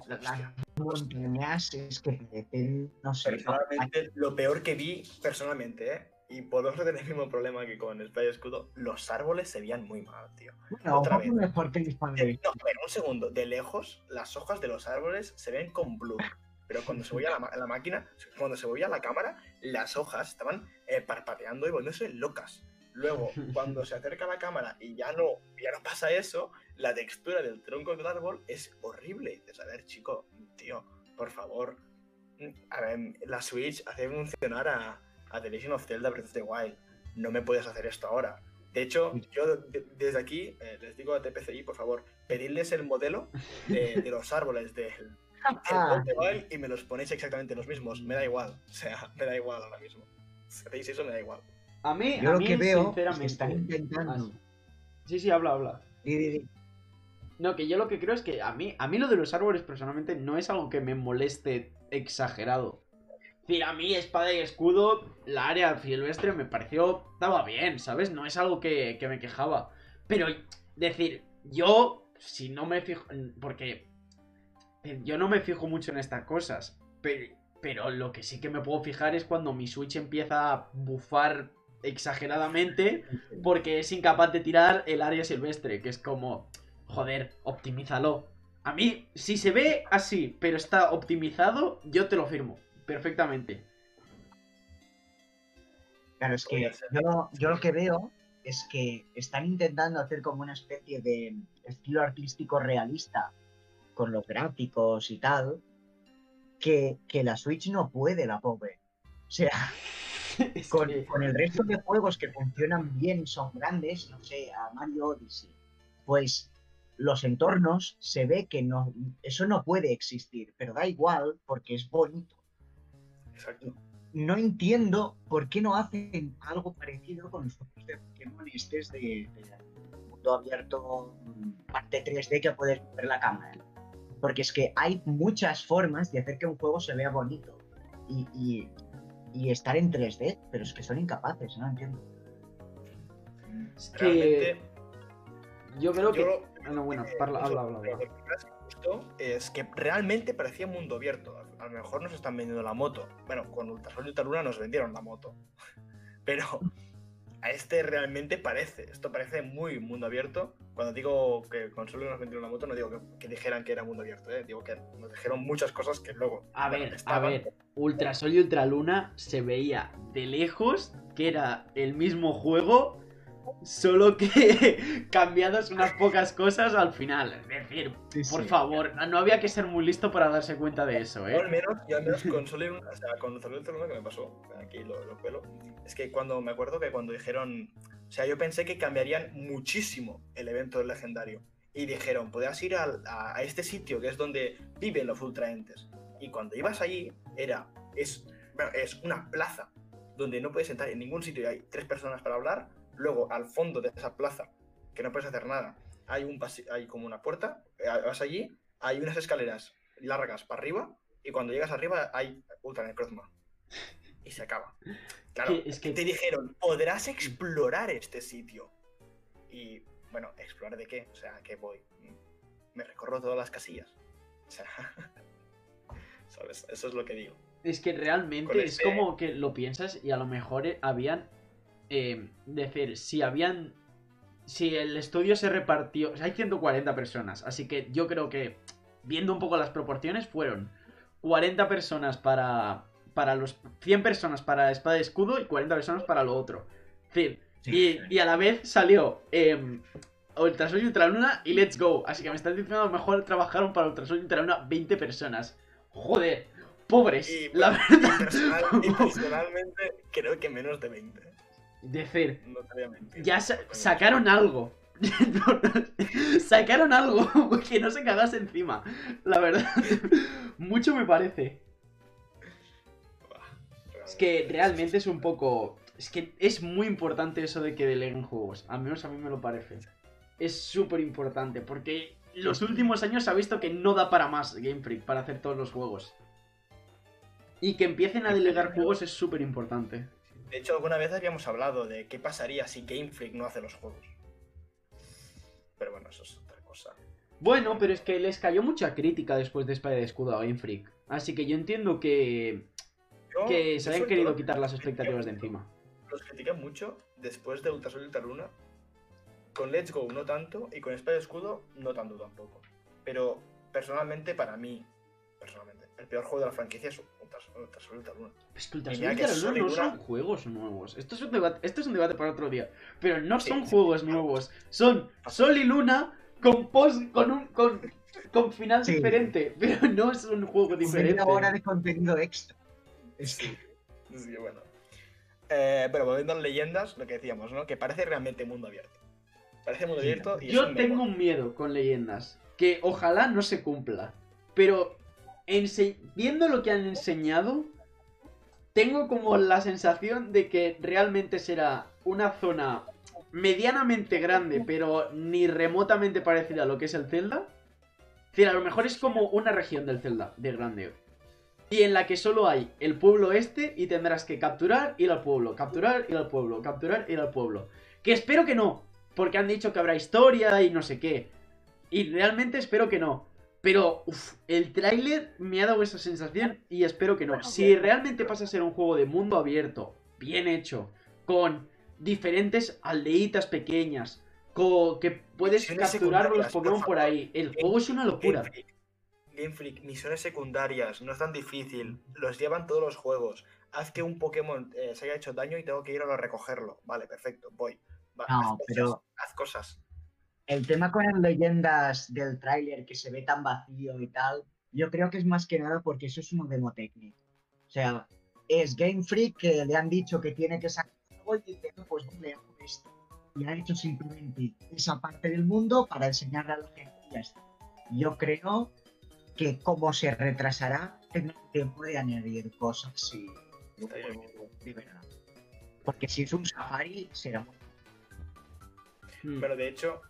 La- Las montañas es que parecen, no sé, Personalmente, lo peor que vi, personalmente, ¿eh? Y podemos tener el mismo problema que con Spy Escudo, los árboles se veían muy mal, tío. otra vez. mejor que el De- no, ver, un segundo. De lejos, las hojas de los árboles se ven con blue. Pero cuando se movía la, la máquina, cuando se movía la cámara, las hojas estaban eh, parpadeando y volviéndose locas. Luego, cuando se acerca la cámara y ya no, ya no pasa eso, la textura del tronco del árbol es horrible. Dices, a ver, chico, tío, por favor. A ver, la Switch hace funcionar a, a The Legend of Zelda Breath of the Wild. No me puedes hacer esto ahora. De hecho, yo de- desde aquí eh, les digo a TPCI, por favor, pedidles el modelo de, de los árboles del del Ah, y me los ponéis exactamente los mismos. Me da igual. O sea, me da igual ahora mismo. Si hacéis eso, me da igual. A mí, yo a lo mí, que veo es sinceramente. que están intentando. Ah, sí. Sí, sí, habla, habla. Di, di, di. No, que yo lo que creo es que a mí, a mí lo de los árboles personalmente no es algo que me moleste exagerado. Decir, a mí espada y escudo, la área silvestre me pareció, estaba bien, ¿sabes? No es algo que, que me quejaba. Pero, decir, yo, si no me fijo, porque eh, yo no me fijo mucho en estas cosas, pero, pero lo que sí que me puedo fijar es cuando mi Switch empieza a bufar exageradamente porque es incapaz de tirar el área silvestre, que es como, joder, optimízalo. A mí, si se ve así, pero está optimizado, yo te lo firmo, perfectamente. Claro, es que yo, yo lo que veo es que están intentando hacer como una especie de estilo artístico realista con los gráficos y tal, que, que la Switch no puede, la pobre. O sea, con, que- con el resto de juegos que funcionan bien, son grandes, no sé, a Mario Odyssey, pues los entornos se ve que no, eso no puede existir, pero da igual porque es bonito. Exacto. No entiendo por qué no hacen algo parecido con los juegos de Pokémon estos de, de mundo abierto, parte 3D que puedes ver la cámara. Porque es que hay muchas formas de hacer que un juego se vea bonito y, y- y estar en 3D, pero es que son incapaces, no entiendo. es que Realmente, yo creo que... yo Ah, no, bueno, Eh, parla- habla, habla, habla. Es que realmente parecía mundo abierto. A lo mejor nos están vendiendo la moto. Bueno, con Ultrasol y Ultraluna nos vendieron la moto. Pero a este realmente parece. Esto parece muy mundo abierto. Cuando digo que con solo nos vendieron la moto, no digo que, que dijeran que era mundo abierto. ¿eh? Digo que nos dijeron muchas cosas que luego. A ver, a ver, Ultrasol y Ultraluna se veía de lejos que era el mismo juego, solo que cambiadas unas pocas cosas al final. Es decir, por favor, no, había que ser muy listo para darse cuenta de eso, Yo al ¿eh? menos, yo al menos con Luna- o sea, con y Luna que me pasó, aquí lo, lo cuelo, es que cuando me acuerdo que cuando dijeron, o sea, yo pensé que cambiarían muchísimo el evento del legendario. Y dijeron, podías ir al- a, a este sitio que es donde viven los ultraentes. Y cuando ibas allí, era, es, bueno, es una plaza donde no puedes entrar en ningún sitio y hay tres personas para hablar. Luego, al fondo de esa plaza, que no puedes hacer nada, hay, un hay como una puerta, eh, vas allí, hay unas escaleras largas para arriba y cuando llegas arriba hay Ultra Necrozma. Y se acaba. Claro, es que- te dijeron, podrás explorar este sitio. Y bueno, ¿explorar de qué? O sea, ¿qué voy? Me recorro todas las casillas. O sea, ¿sabes? Eso es lo que digo. Es que realmente es este- como que lo piensas y a lo mejor eh, habían. Eh, decir, si habían. Si el estudio se repartió. o sea, hay 140 personas. Así que yo creo que. Viendo un poco las proporciones, fueron 40 personas para. Para los. 100 personas para espada y escudo y 40 personas para lo otro. Es decir, y, y a la vez salió. Eh, Ultrasol y Ultraluna y Let's Go. Así que me estás diciendo a lo mejor trabajaron para Ultrasol y Ultraluna 20 personas. Joder, pobres. Y, la bueno, verdad. y personal- y personalmente creo que menos de 20. Decir, No ya sa- sacaron algo. sacaron algo que no se cagase encima. La verdad, mucho me parece. Es que realmente es un poco. Es que es muy importante eso de que deleguen juegos. Al menos a mí me lo parece. Es súper importante porque los últimos años se ha visto que no da para más Game Freak para hacer todos los juegos. Y que empiecen a delegar juegos es súper importante. De hecho, alguna vez habíamos hablado de qué pasaría si Game Freak no hace los juegos. Pero bueno, eso es otra cosa. Bueno, pero es que les cayó mucha crítica después de Espada de Escudo a Game Freak. Así que yo entiendo que, Yo, que se hayan querido quitar las expectativas de encima. Los critiqué mucho después de Ultrasol y Ultraluna. Con Let's Go no tanto y con Espada de Escudo no tanto tampoco. Pero personalmente, para mí, personalmente, el peor juego de la franquicia es Ultrasol, Ultrasol y Ultraluna. Es que Ultraluna no son Luna- juegos nuevos. Esto es, un debate, esto es un debate para otro día. Pero no Sí, son sí. juegos nuevos. Son Sol y Luna con post, con un con, con final Sí. diferente. Pero no es un juego diferente. Media hora de contenido extra. Es que Sí, sí, bueno. Eh, pero volviendo a leyendas, lo que decíamos, ¿no? Que parece realmente mundo abierto. Parece mundo Sí. abierto y es Yo un tengo un miedo con leyendas. Que ojalá no se cumpla. Pero viendo lo que han enseñado, tengo como la sensación de que realmente será una zona medianamente grande, pero ni remotamente parecida a lo que es el Zelda. Es a lo mejor es como una región del Zelda, de grande. Y en la que solo hay el pueblo este y tendrás que capturar, ir al pueblo, capturar, ir al pueblo, capturar, ir al pueblo. Que espero que no, porque han dicho que habrá historia y no sé qué. Y realmente espero que no. Pero uf, el tráiler me ha dado esa sensación y espero que no. Si realmente pasa a ser un juego de mundo abierto, bien hecho, con diferentes aldeitas pequeñas, co- que puedes capturar los por Pokémon por ahí, el juego es una locura. Game Freak, Game Freak, misiones secundarias, no es tan difícil. Los llevan todos los juegos. Haz que un Pokémon eh, se haya hecho daño y tengo que ir a recogerlo. Vale, perfecto, voy. Va, No, haz cosas, pero- Haz cosas. El tema con las leyendas del tráiler que se ve tan vacío y tal, yo creo que es más que nada porque eso es una demo técnica. O sea, es Game Freak que le han dicho que tiene que sacar algo y dice, "No, pues vale, hago esto. Y ha hecho simplemente esa parte del mundo para enseñarle a la gente y ya está. Yo creo que como se retrasará, tendrá tiempo de añadir cosas y de verdad. Porque si es un safari, será muy Hmm. Pero de hecho,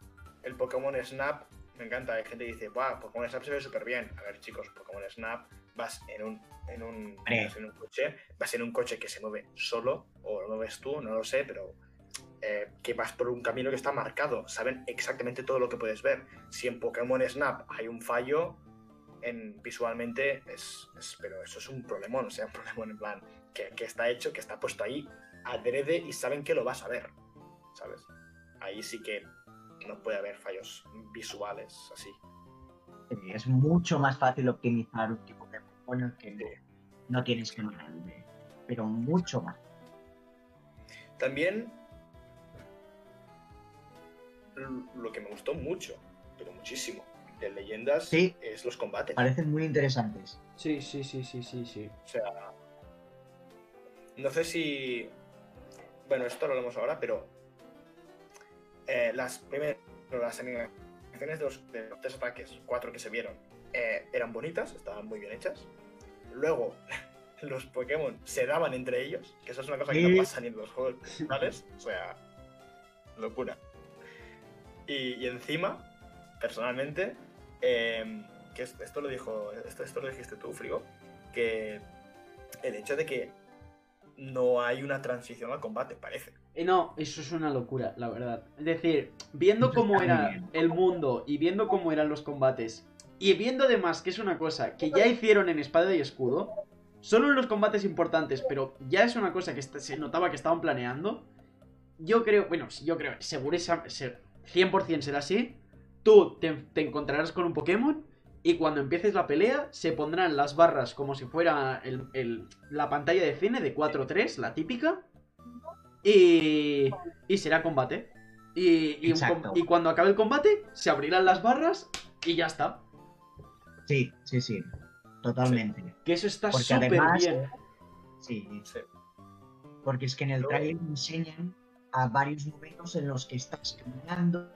el Pokémon Snap me encanta. Hay gente que dice, ¡buah! Pokémon Snap se ve súper bien. A ver, chicos, Pokémon Snap vas en un, en un, Hombre. vas en un coche, vas en un coche que se mueve solo, o lo mueves tú, no lo sé, pero eh, que vas por un camino que está marcado. Saben exactamente todo lo que puedes ver. Si en Pokémon Snap hay un fallo, en, visualmente es, es- Pero eso es un problemón, o sea, un problemón en plan que, que está hecho, que está puesto ahí adrede y saben que lo vas a ver, ¿sabes? Ahí sí que no puede haber fallos visuales así. Sí, Es mucho más fácil optimizar un tipo de Pokémon que no, Sí. no tienes que de pero mucho más. También lo que me gustó mucho, pero muchísimo, de leyendas Sí. es los combates. Parecen muy interesantes. Sí, sí, sí, sí, sí, sí. O sea, no sé si. Bueno, esto lo hablamos ahora, pero. Eh, las primeras. Las animaciones de los, de los tres ataques, cuatro que se vieron, eh, eran bonitas, estaban muy bien hechas. Luego, los Pokémon se daban entre ellos, que eso es una cosa que Sí. no pasa ni en los juegos principales. O sea, locura. Y, y encima, personalmente, eh, que es- esto lo dijo, esto, esto lo dijiste tú, Frigo, que el hecho de que no hay una transición al combate, parece. Eh, No, eso es una locura, la verdad. Es decir, viendo cómo era el mundo y viendo cómo eran los combates, y viendo además que es una cosa que ya hicieron en Espada y Escudo, solo en los combates importantes, pero ya es una cosa que se notaba que estaban planeando, yo creo, bueno, yo creo, seguro esa- se- 100% será así, tú te, te encontrarás con un Pokémon y cuando empieces la pelea se pondrán las barras como si fuera el- el- la pantalla de cine de 4-3, la típica, y, y será combate. Y, y, un com- Exacto. y cuando acabe el combate, se abrirán las barras y ya está. Sí, sí, sí. Totalmente. Que eso está Porque súper además- bien. Sí. Sí. Porque es que en el trailer enseñan a varios momentos en los que estás caminando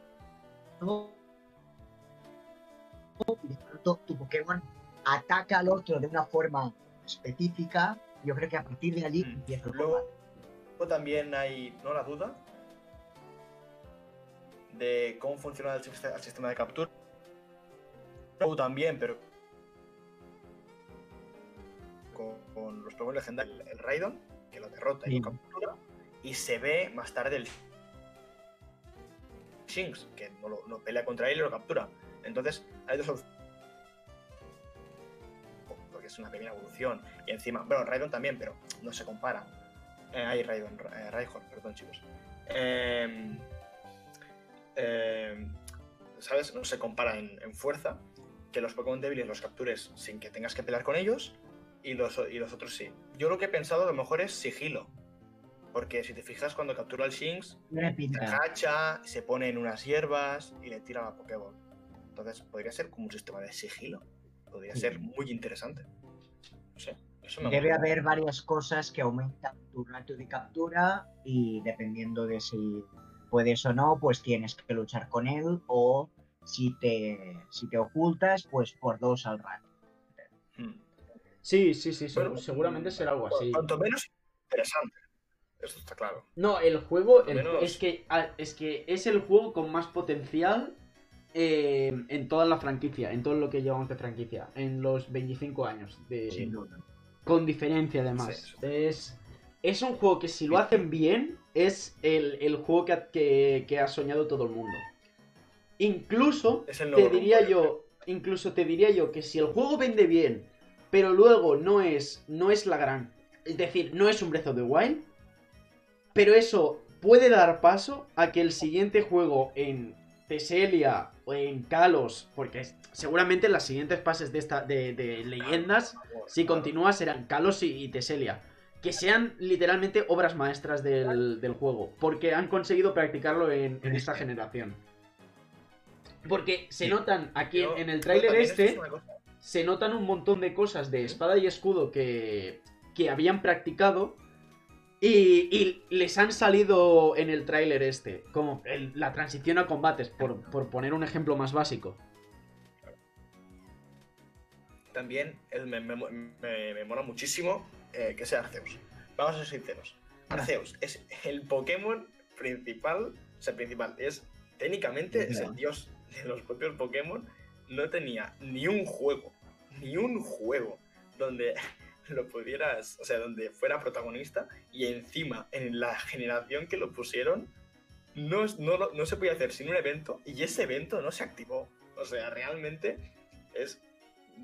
y de pronto tu Pokémon ataca al otro de una forma específica. Yo creo que a partir de allí Mm. empieza el combate. Luego también hay, no la duda, de cómo funciona el, siste- el sistema de captura. Luego también, pero con, con los Pokémon legendarios, el, el Raidon, que lo derrota y lo captura, y se ve más tarde el Shinx, que no, lo, no pelea contra él y lo captura. Entonces, hay dos opciones. Porque es una pequeña evolución. Y encima, bueno, Raidon también, pero no se compara. Eh, hay Raidon, eh, Raihorn, perdón, chicos. Eh, eh, ¿Sabes? No se compara en, en fuerza. Que los Pokémon débiles los captures sin que tengas que pelear con ellos. Y los, y los otros sí. Yo lo que he pensado a lo mejor es sigilo. Porque si te fijas, cuando captura el Shinx, se agacha, se pone en unas hierbas y le tira a la Pokéball. Entonces podría ser como un sistema de sigilo. Podría Sí. ser muy interesante. No sé. Debe haber varias cosas que aumentan tu ratio de captura y dependiendo de si puedes o no, pues tienes que luchar con él o si te, si te ocultas, pues por dos al rato. Mm. Sí, sí, sí, Bueno, seguramente será algo así. Cuanto menos interesante. Eso está claro. No, el juego Al el- menos- es, que, es que es el juego con más potencial eh, en toda la franquicia, en todo lo que llevamos de franquicia, en los 25 años. De, Sin duda. Con diferencia, además. Sí, Es, es un juego que si lo hacen bien, es el, el juego que ha, que- que ha soñado todo el mundo. Incluso, Es el te diría rumbo, yo, incluso te diría yo que si el juego vende bien, pero luego no es, no es la gran... Es decir, no es un Breath of the Wild, pero eso puede dar paso a que el siguiente juego en Teselia o en Kalos, porque seguramente las siguientes fases de, esta, de, de leyendas si continúa serán Kalos y, y Teselia. Que sean literalmente obras maestras del, del juego. Porque han conseguido practicarlo en, en esta generación. Porque se notan aquí en, el tráiler este, se notan un montón de cosas de espada y escudo que, que habían practicado. Y, y les han salido en el tráiler este. Como el- la transición a combates, por, por poner un ejemplo más básico. También el- me, me, me- me mola muchísimo eh, que sea Arceus. Vamos a ser sinceros. Arceus es el Pokémon principal. O sea, principal. Es técnicamente es el dios de los propios Pokémon. No tenía ni un juego. Ni un juego donde lo pudieras. O sea, donde fuera protagonista. Y encima, en la generación que lo pusieron. No, no, no se podía hacer sin un evento. Y ese evento no se activó. O sea, realmente es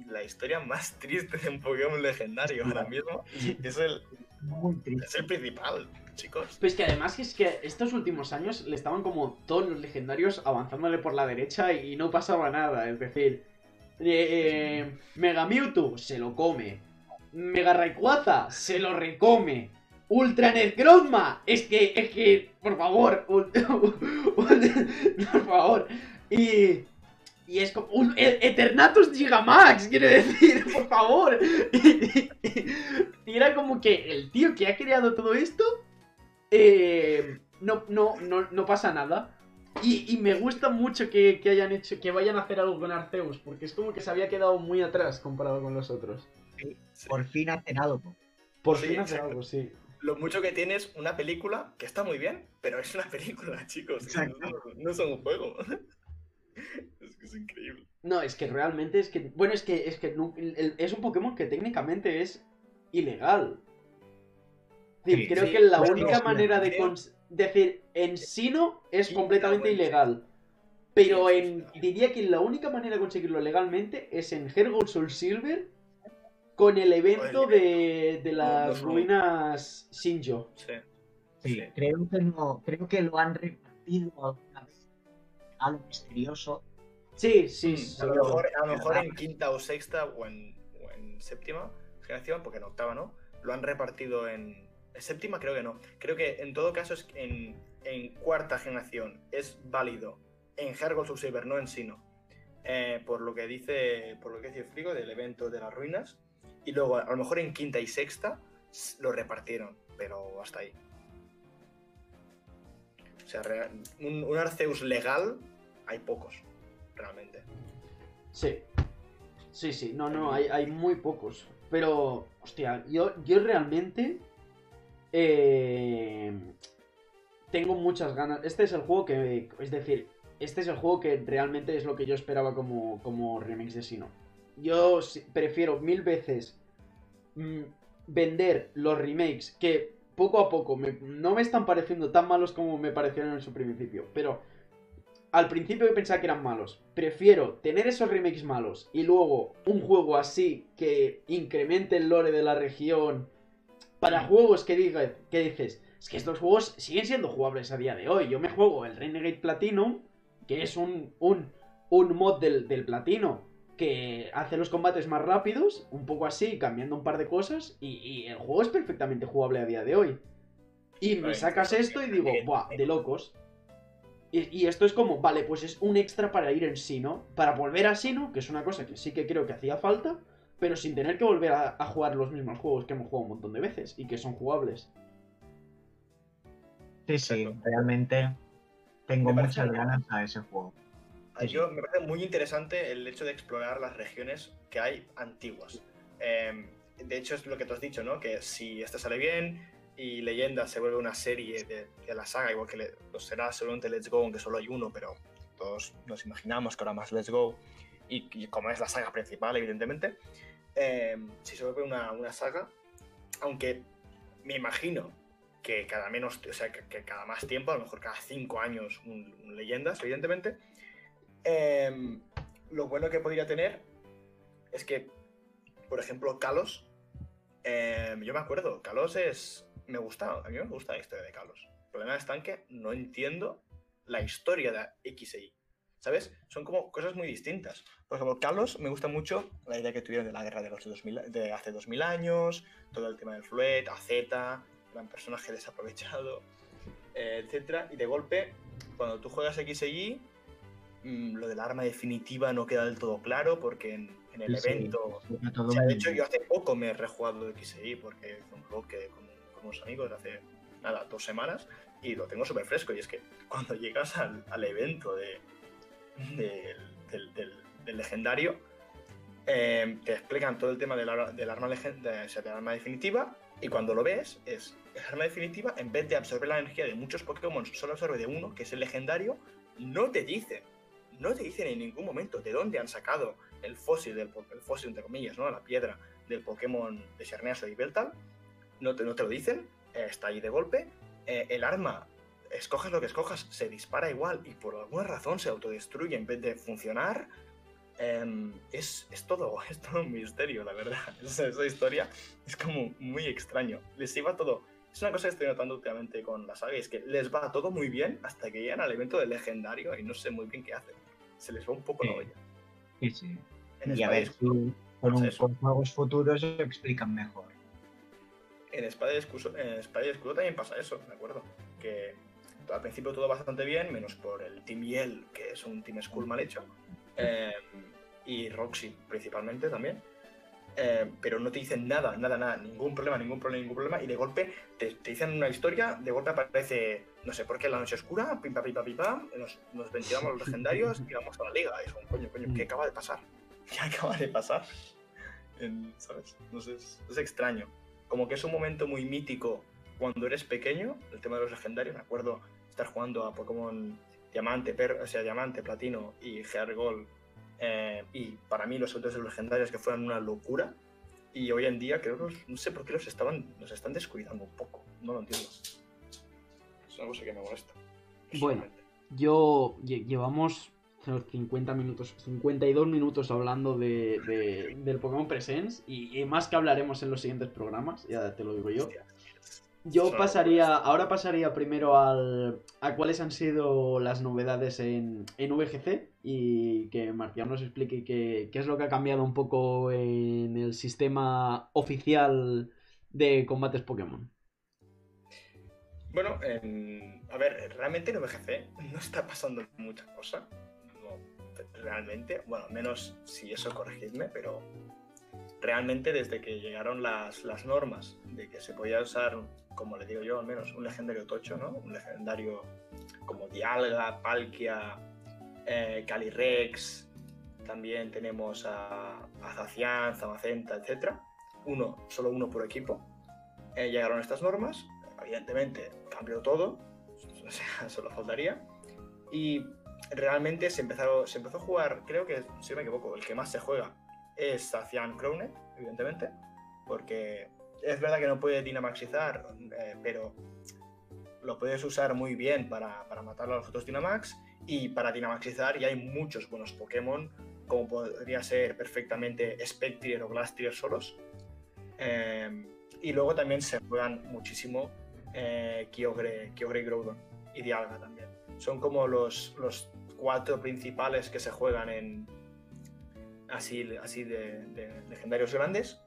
la historia más triste de un Pokémon legendario ahora mismo. Es el, Muy es el principal, chicos. Pues que además es que estos últimos años le estaban como todos los legendarios avanzándole por la derecha y no pasaba nada. Es decir, eh, Mega Mewtwo se lo come. Mega Rayquaza se lo recome. Ultra es que, es que, por favor, por favor. Y, y es como, un E- Eternatus Gigamax, quiere decir, por favor. Y era como que el tío que ha creado todo esto eh, no, no, no, no pasa nada. Y, y me gusta mucho que, que hayan hecho, que vayan a hacer algo con Arceus, porque es como que se había quedado muy atrás comparado con los otros. Sí. Por fin hacen algo. Por Sí, fin exacto. algo, sí. Lo mucho que tiene es una película que está muy bien, pero es una película, chicos. Exacto. No, no son un juego. es que es increíble. No, es que realmente es que. Bueno, es que, es que es un Pokémon que técnicamente es ilegal. Es decir, Sí, creo sí, que la única manera de creo- decir en Sino es Sí, completamente ilegal. Pero en, sí. diría que la única manera de conseguirlo legalmente es en Hergold Soul Silver con el evento de, de las no. ruinas Shinjo. Sí. Sí, Sí. Creo, que no, creo que lo han repartido alguna vez. Algo misterioso. Sí, sí, Mm, a seguro. lo mejor, a lo mejor en quinta o sexta o en, o en séptima generación, porque en octava no, lo han repartido en, en séptima creo que no. Creo que en todo caso es en, en cuarta generación es válido en Hergold Soul Silver, no en Sino. Eh, por lo que dice, por lo que dice Frigo del evento de las ruinas. Y luego a lo mejor en quinta y sexta lo repartieron, pero hasta ahí. O sea, un, un Arceus legal hay pocos, realmente. Sí. Sí, sí. No, no, hay, hay muy pocos. Pero, hostia, yo, yo realmente. eh, tengo muchas ganas. Este es el juego que. Es decir, este es el juego que realmente es lo que yo esperaba como, como remix de Sino. Yo prefiero mil veces mm, vender los remakes que poco a poco me- no me están pareciendo tan malos como me parecieron en su principio. Pero al principio yo pensaba que eran malos. Prefiero tener esos remakes malos y luego un juego así que incremente el lore de la región para juegos que, diga, que dices, es que estos juegos siguen siendo jugables a día de hoy. Yo me juego el Renegade Platinum, que es un, un, un mod del, del Platino que hace los combates más rápidos, un poco así, cambiando un par de cosas, y, y el juego es perfectamente jugable a día de hoy. Y me sacas esto y digo, ¡buah! De locos. Y, y esto es como, vale, pues es un extra para ir en Sino, para volver a Sino, que es una cosa que sí que creo que hacía falta, pero sin tener que volver a, a jugar los mismos juegos que hemos jugado un montón de veces y que son jugables. Sí, sí, realmente tengo muchas ganas a ese juego. Yo, me parece muy interesante el hecho de explorar las regiones que hay antiguas. Eh, de hecho, es lo que tú has dicho, ¿no? Que si esto sale bien y Leyenda se vuelve una serie de, de la saga, igual que lo será seguramente Let's Go, aunque solo hay uno, pero todos nos imaginamos que ahora más Let's Go, y, y como es la saga principal, evidentemente, eh, si se vuelve una, una saga, aunque me imagino que cada menos, o sea, que, que cada más tiempo, a lo mejor cada cinco años, un, un Leyendas, evidentemente, Em, lo bueno que podría tener es que, por ejemplo, Kalos. em, yo me acuerdo, Kalos es. Me gusta, a mí me gusta la historia de Kalos. El problema está en que no entiendo la historia de X e Y. ¿Sabes? Son como cosas muy distintas. Por ejemplo, Kalos me gusta mucho la idea que tuvieron de la guerra de, los 2000, de hace 2000 años, todo el tema del Fluet, AZ, gran personaje desaprovechado, eh, etc. Y de golpe, cuando tú juegas X e Y, mm, lo del arma definitiva no queda del todo claro porque en, en el Sí, sí, evento... todo O sea, de hecho, yo hace poco me he rejugado XI porque hice un bloque con, con unos amigos hace, nada, dos semanas y lo tengo súper fresco. Y es que cuando llegas al, al evento de, del, del- del- del legendario, eh, te explican todo el tema del, del arma, legen- de- o sea, del arma definitiva y cuando lo ves es el arma definitiva en vez de absorber la energía de muchos Pokémon solo absorbe de uno que es el legendario no te dicen no te dicen en ningún momento de dónde han sacado el fósil del el fósil entre comillas no la piedra del Pokémon de Xerneaso y Beltal no te, no te lo dicen eh, está ahí de golpe Eh, el arma escoges lo que escojas se dispara igual y por alguna razón se autodestruye en vez de funcionar Em, es, es todo, es todo un misterio, la verdad. Esa, esa historia es como muy extraño. Les iba todo. Es una cosa que estoy notando últimamente con la saga, es que les va todo muy bien hasta que llegan al evento del legendario y no sé muy bien qué hacen. Se les va un poco la Sí. olla. Sí, sí. En Y a Espada ver con, un- eso. con juegos futuros lo explican mejor. en Espada y Escudo, en Espada y Escudo también pasa eso, ¿de acuerdo? Que al principio todo bastante bien, menos por el Team Yell, que es un Team School mal hecho, eh, y Roxy principalmente también. Eh, pero no te dicen nada, nada, nada, ningún problema, ningún problema, ningún problema, y de golpe te, te dicen una historia, de golpe aparece, no sé por qué, la noche oscura, pim, pam, pim, pam, pim, pam, nos, nos ventilamos los legendarios y vamos a la liga. Y es un coño, coño, ¿qué acaba de pasar? ¿Qué acaba de pasar? En- ¿Sabes? No sé, es, es extraño. Como que es un momento muy mítico cuando eres pequeño, el tema de los legendarios. Me acuerdo estar jugando a Pokémon Diamante, per, o sea, Diamante, Platino y Heart Gold. Eh, y para mí los los legendarios que fueron una locura. Y hoy en día creo que los- no sé por qué los estaban, los están descuidando un poco. No lo entiendo. Es una cosa que me molesta. Bueno. Yo lle- llevamos unos 50 minutos, 52 minutos hablando de, de- del Pokémon Presents y, y más que hablaremos en los siguientes programas, ya te lo digo yo. Hostia. Yo pasaría, ahora pasaría primero al, a cuáles han sido las novedades en, en VGC y que Marcial nos explique qué, qué es lo que ha cambiado un poco en el sistema oficial de combates Pokémon. Bueno, en- a ver, realmente en VGC no está pasando mucha cosa. No, realmente, bueno, menos si eso corregidme, pero realmente desde que llegaron las, las normas de que se podía usar, como le digo yo, al menos un legendario tocho, ¿no? Un legendario como Dialga, Palkia, eh, Calyrex, también tenemos a, a Zacian, Zamacenta, etc. Uno, solo uno por equipo. Eh, llegaron estas normas, evidentemente cambió todo, o sea, solo faltaría. Y realmente se, empezaron, se empezó a jugar, creo que, si me equivoco, el que más se juega es Zacian Crownet, evidentemente, porque es verdad que no puede dinamaxizar, eh, pero lo puedes usar muy bien para, para matar a los otros Dynamax y para dinamaxizar ya hay muchos buenos Pokémon, como podría ser perfectamente Spectrier o Blastrier solos. Eh, y luego también se juegan muchísimo eh, Kyogre, Kyogre y Groudon y Dialga también. Son como los, los cuatro principales que se juegan en así, así de, de legendarios grandes.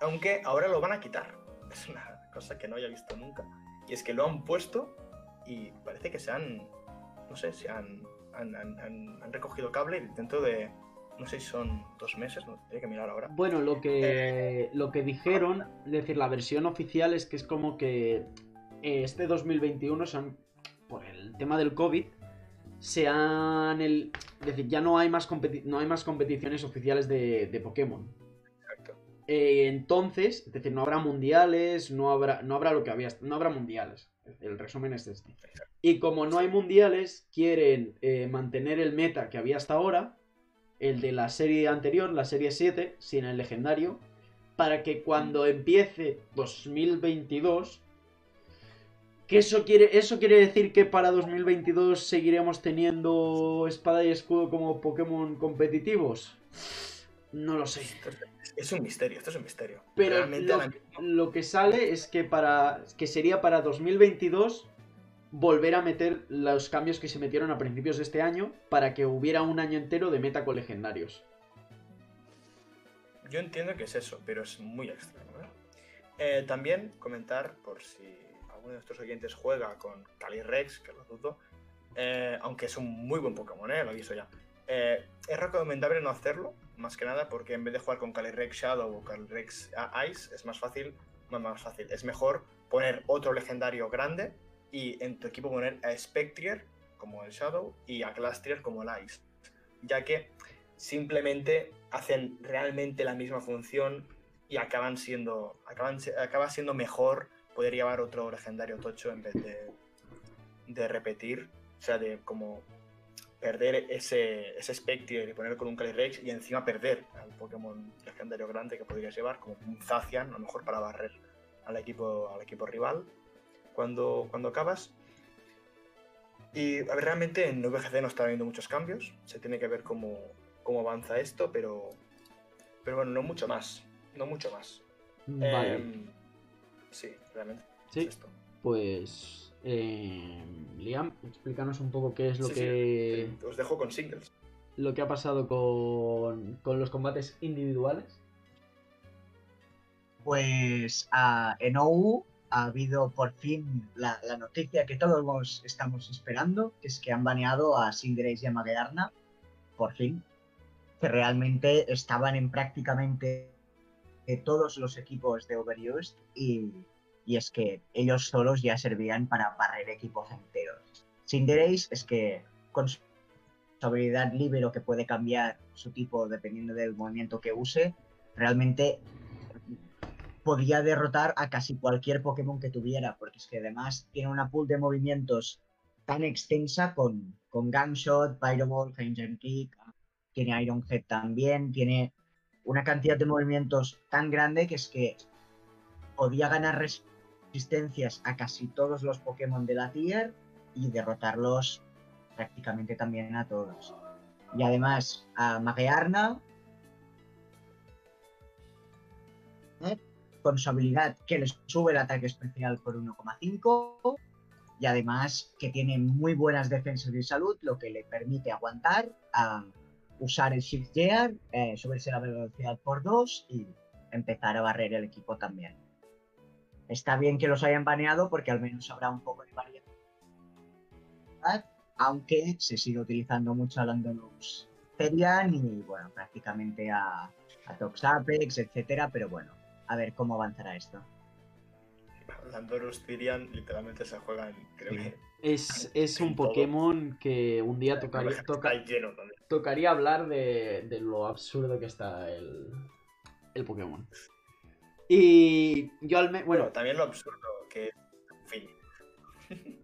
Aunque ahora lo van a quitar. Es una cosa que no había visto nunca. Y es que lo han puesto y parece que se han, no sé, se han, han, han- han- recogido cable dentro de no sé si son dos meses, no, tengo que mirar ahora. Bueno, lo que, lo que dijeron, es decir, la versión oficial es que es como que eh, este 2021, son, por el tema del COVID, se han... El, es decir, ya no hay más, competi- no hay más competiciones oficiales de, de Pokémon. Exacto. Eh, entonces, es decir, no habrá mundiales, no habrá, no habrá lo que había, no habrá mundiales. El resumen es este. Y como no hay mundiales, quieren eh, mantener el meta que había hasta ahora, el de la serie anterior, la serie 7, sin el legendario, para que cuando empiece 2022, que eso quiere, eso quiere decir que para 2022 seguiremos teniendo espada y escudo como Pokémon competitivos. No lo sé. Es- un misterio, esto es un misterio. Pero lo que sale es que para que sería para 2022 volver a meter los cambios que se metieron a principios de este año para que hubiera un año entero de meta con legendarios. Yo entiendo que es eso, pero es muy extraño. ¿eh? Eh, también comentar, por si alguno de nuestros oyentes juega con Calyrex, que lo dudo, eh, aunque es un muy buen Pokémon, ¿eh? lo aviso ya. Eh, es recomendable no hacerlo, más que nada porque en vez de jugar con Calyrex Shadow o Calyrex Ice, es más fácil, más fácil, es mejor poner otro legendario grande y en tu equipo poner a Spectrier como el Shadow y a Glastrier como el Ice, ya que simplemente hacen realmente la misma función y acaban siendo acaban, acaba siendo mejor poder llevar otro legendario tocho en vez de, de repetir, o sea, de como perder ese, ese Spectrier y poner con un Calyrex y encima perder al Pokémon legendario grande que podrías llevar, como un Zacian, a lo mejor para barrer al equipo, al equipo rival cuando, cuando acabas. Y a ver, realmente en VGC no está habiendo muchos cambios, se tiene que ver cómo, cómo avanza esto, pero, pero bueno, no mucho más, no mucho más. Vale. Em, sí, realmente sí, es esto. pues eh, Liam, explícanos un poco qué es lo Sí, que Os dejo con singles. lo que ha pasado con, con los combates individuales. Pues en OU ha habido por fin la, la noticia que todos estamos esperando, que es que han baneado a Cinderace y a Magearna, por fin, que realmente estaban en prácticamente todos los equipos de Overused y, y es que ellos solos ya servían para barrer equipos enteros. Cinderace es que con su habilidad libero que puede cambiar su tipo dependiendo del movimiento que use, realmente podía derrotar a casi cualquier Pokémon que tuviera, porque es que además tiene una pool de movimientos tan extensa con, con Gunshot, Pyro Ball, Ranger Kick, tiene Iron Head también, tiene una cantidad de movimientos tan grande que es que podía ganar resistencias a casi todos los Pokémon de la tier y derrotarlos prácticamente también a todos. Y además a Magearna ¿eh? con su habilidad que le sube el ataque especial por 1,5 y además que tiene muy buenas defensas de salud, lo que le permite aguantar a usar el Shift Gear, eh, subirse la velocidad por 2 y empezar a barrer el equipo también. Está bien que los hayan baneado porque al menos habrá un poco de variedad, aunque se sigue utilizando mucho a Landonus Therian y bueno, prácticamente a, a Tox Apex, etcétera, pero bueno, a ver cómo avanzará esto. Landorus Tyrion literalmente se juegan, creo Sí. que Es, es un todo. Pokémon que un día tocaría, toca- tocaría hablar de, de lo absurdo que está el, el Pokémon. Y yo al menos, Bueno, bueno, también lo absurdo que es, en fin.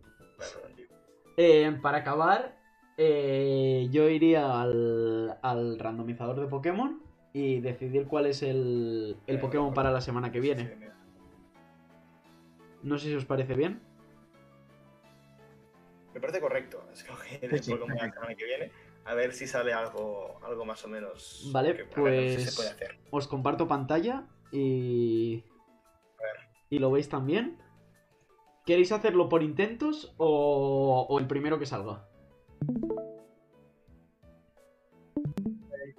Eh, para acabar, eh, yo iría al, al randomizador de Pokémon y decidir cuál es el, el Eh, Pokémon para la semana que viene. No sé si os parece bien. Me parece correcto escoger el sí, Pokémon la semana que viene. A ver si sale algo, algo más o menos. Vale, que- a ver, no sé si pues- se puede hacer. Os comparto pantalla y. Y lo veis también. ¿Queréis hacerlo por intentos o, o el primero que salga?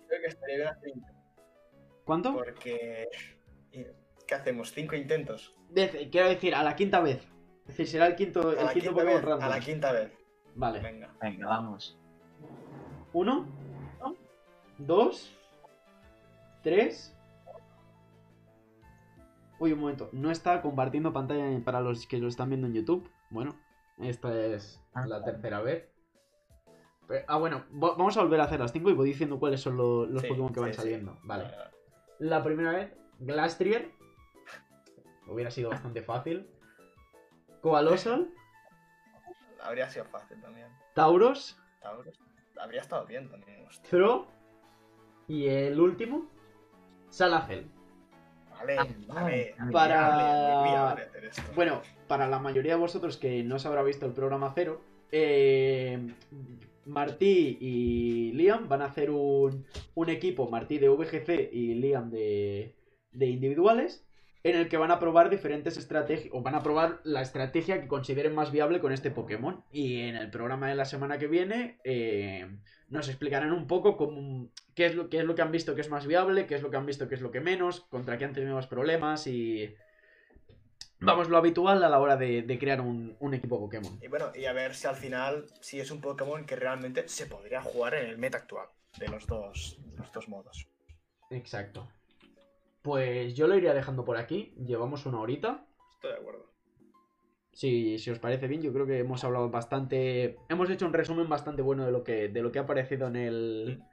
Creo que estaría bien hacer intentos, ¿Cuánto? Porque. ¿Qué hacemos? ¿Cinco intentos? Quiero decir, a la quinta vez. Es decir, será el quinto, A el quinto Pokémon vez, a random. la quinta vez. Vale. Venga. Venga, vamos. Uno, 2, 3. Uy, un momento. No está compartiendo pantalla para los que lo están viendo en YouTube. Bueno, esta es Ah. la tercera vez. Pero- ah, bueno, vamos a volver a hacer las 5 y voy diciendo cuáles son lo- los Sí, Pokémon que van sí, sí. saliendo. Vale. La primera vez, Glastrier. Hubiera sido bastante fácil. Coalosal, Habría sido fácil también. Tauros, Tauros. Habría estado bien también. hostia. Y el último, Salacel. Vale. Para- esto. Bueno, para la mayoría de vosotros que no se habrá visto el programa cero, eh, Martí y Liam van a hacer un, un equipo, Martí de VGC y Liam de, de individuales, en el que van a probar diferentes estrategias, o van a probar la estrategia que consideren más viable con este Pokémon. Y en el programa de la semana que viene eh, nos explicarán un poco cómo, qué, es lo, qué es lo que han visto que es más viable, qué es lo que han visto que es lo que menos, contra qué han tenido más problemas y... Vamos, lo habitual a la hora de, de crear un, un equipo Pokémon. Y bueno, y a ver si al final, si es un Pokémon que realmente se podría jugar en el meta actual de los dos, los dos modos. Exacto. Pues yo lo iría dejando por aquí. Llevamos una horita. Estoy de acuerdo. Si, si os parece bien, yo creo que hemos hablado bastante. Hemos hecho un resumen bastante bueno de lo que, de lo que ha aparecido en el.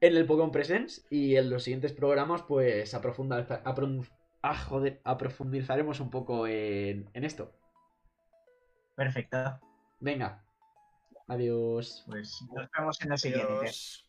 En el Pokémon Presents. Y en los siguientes programas, pues aprofundiza- apron- ah, joder, aprofundizaremos un poco en, en esto. Perfecto. Venga. Adiós. Pues nos vemos en la siguiente. Adiós.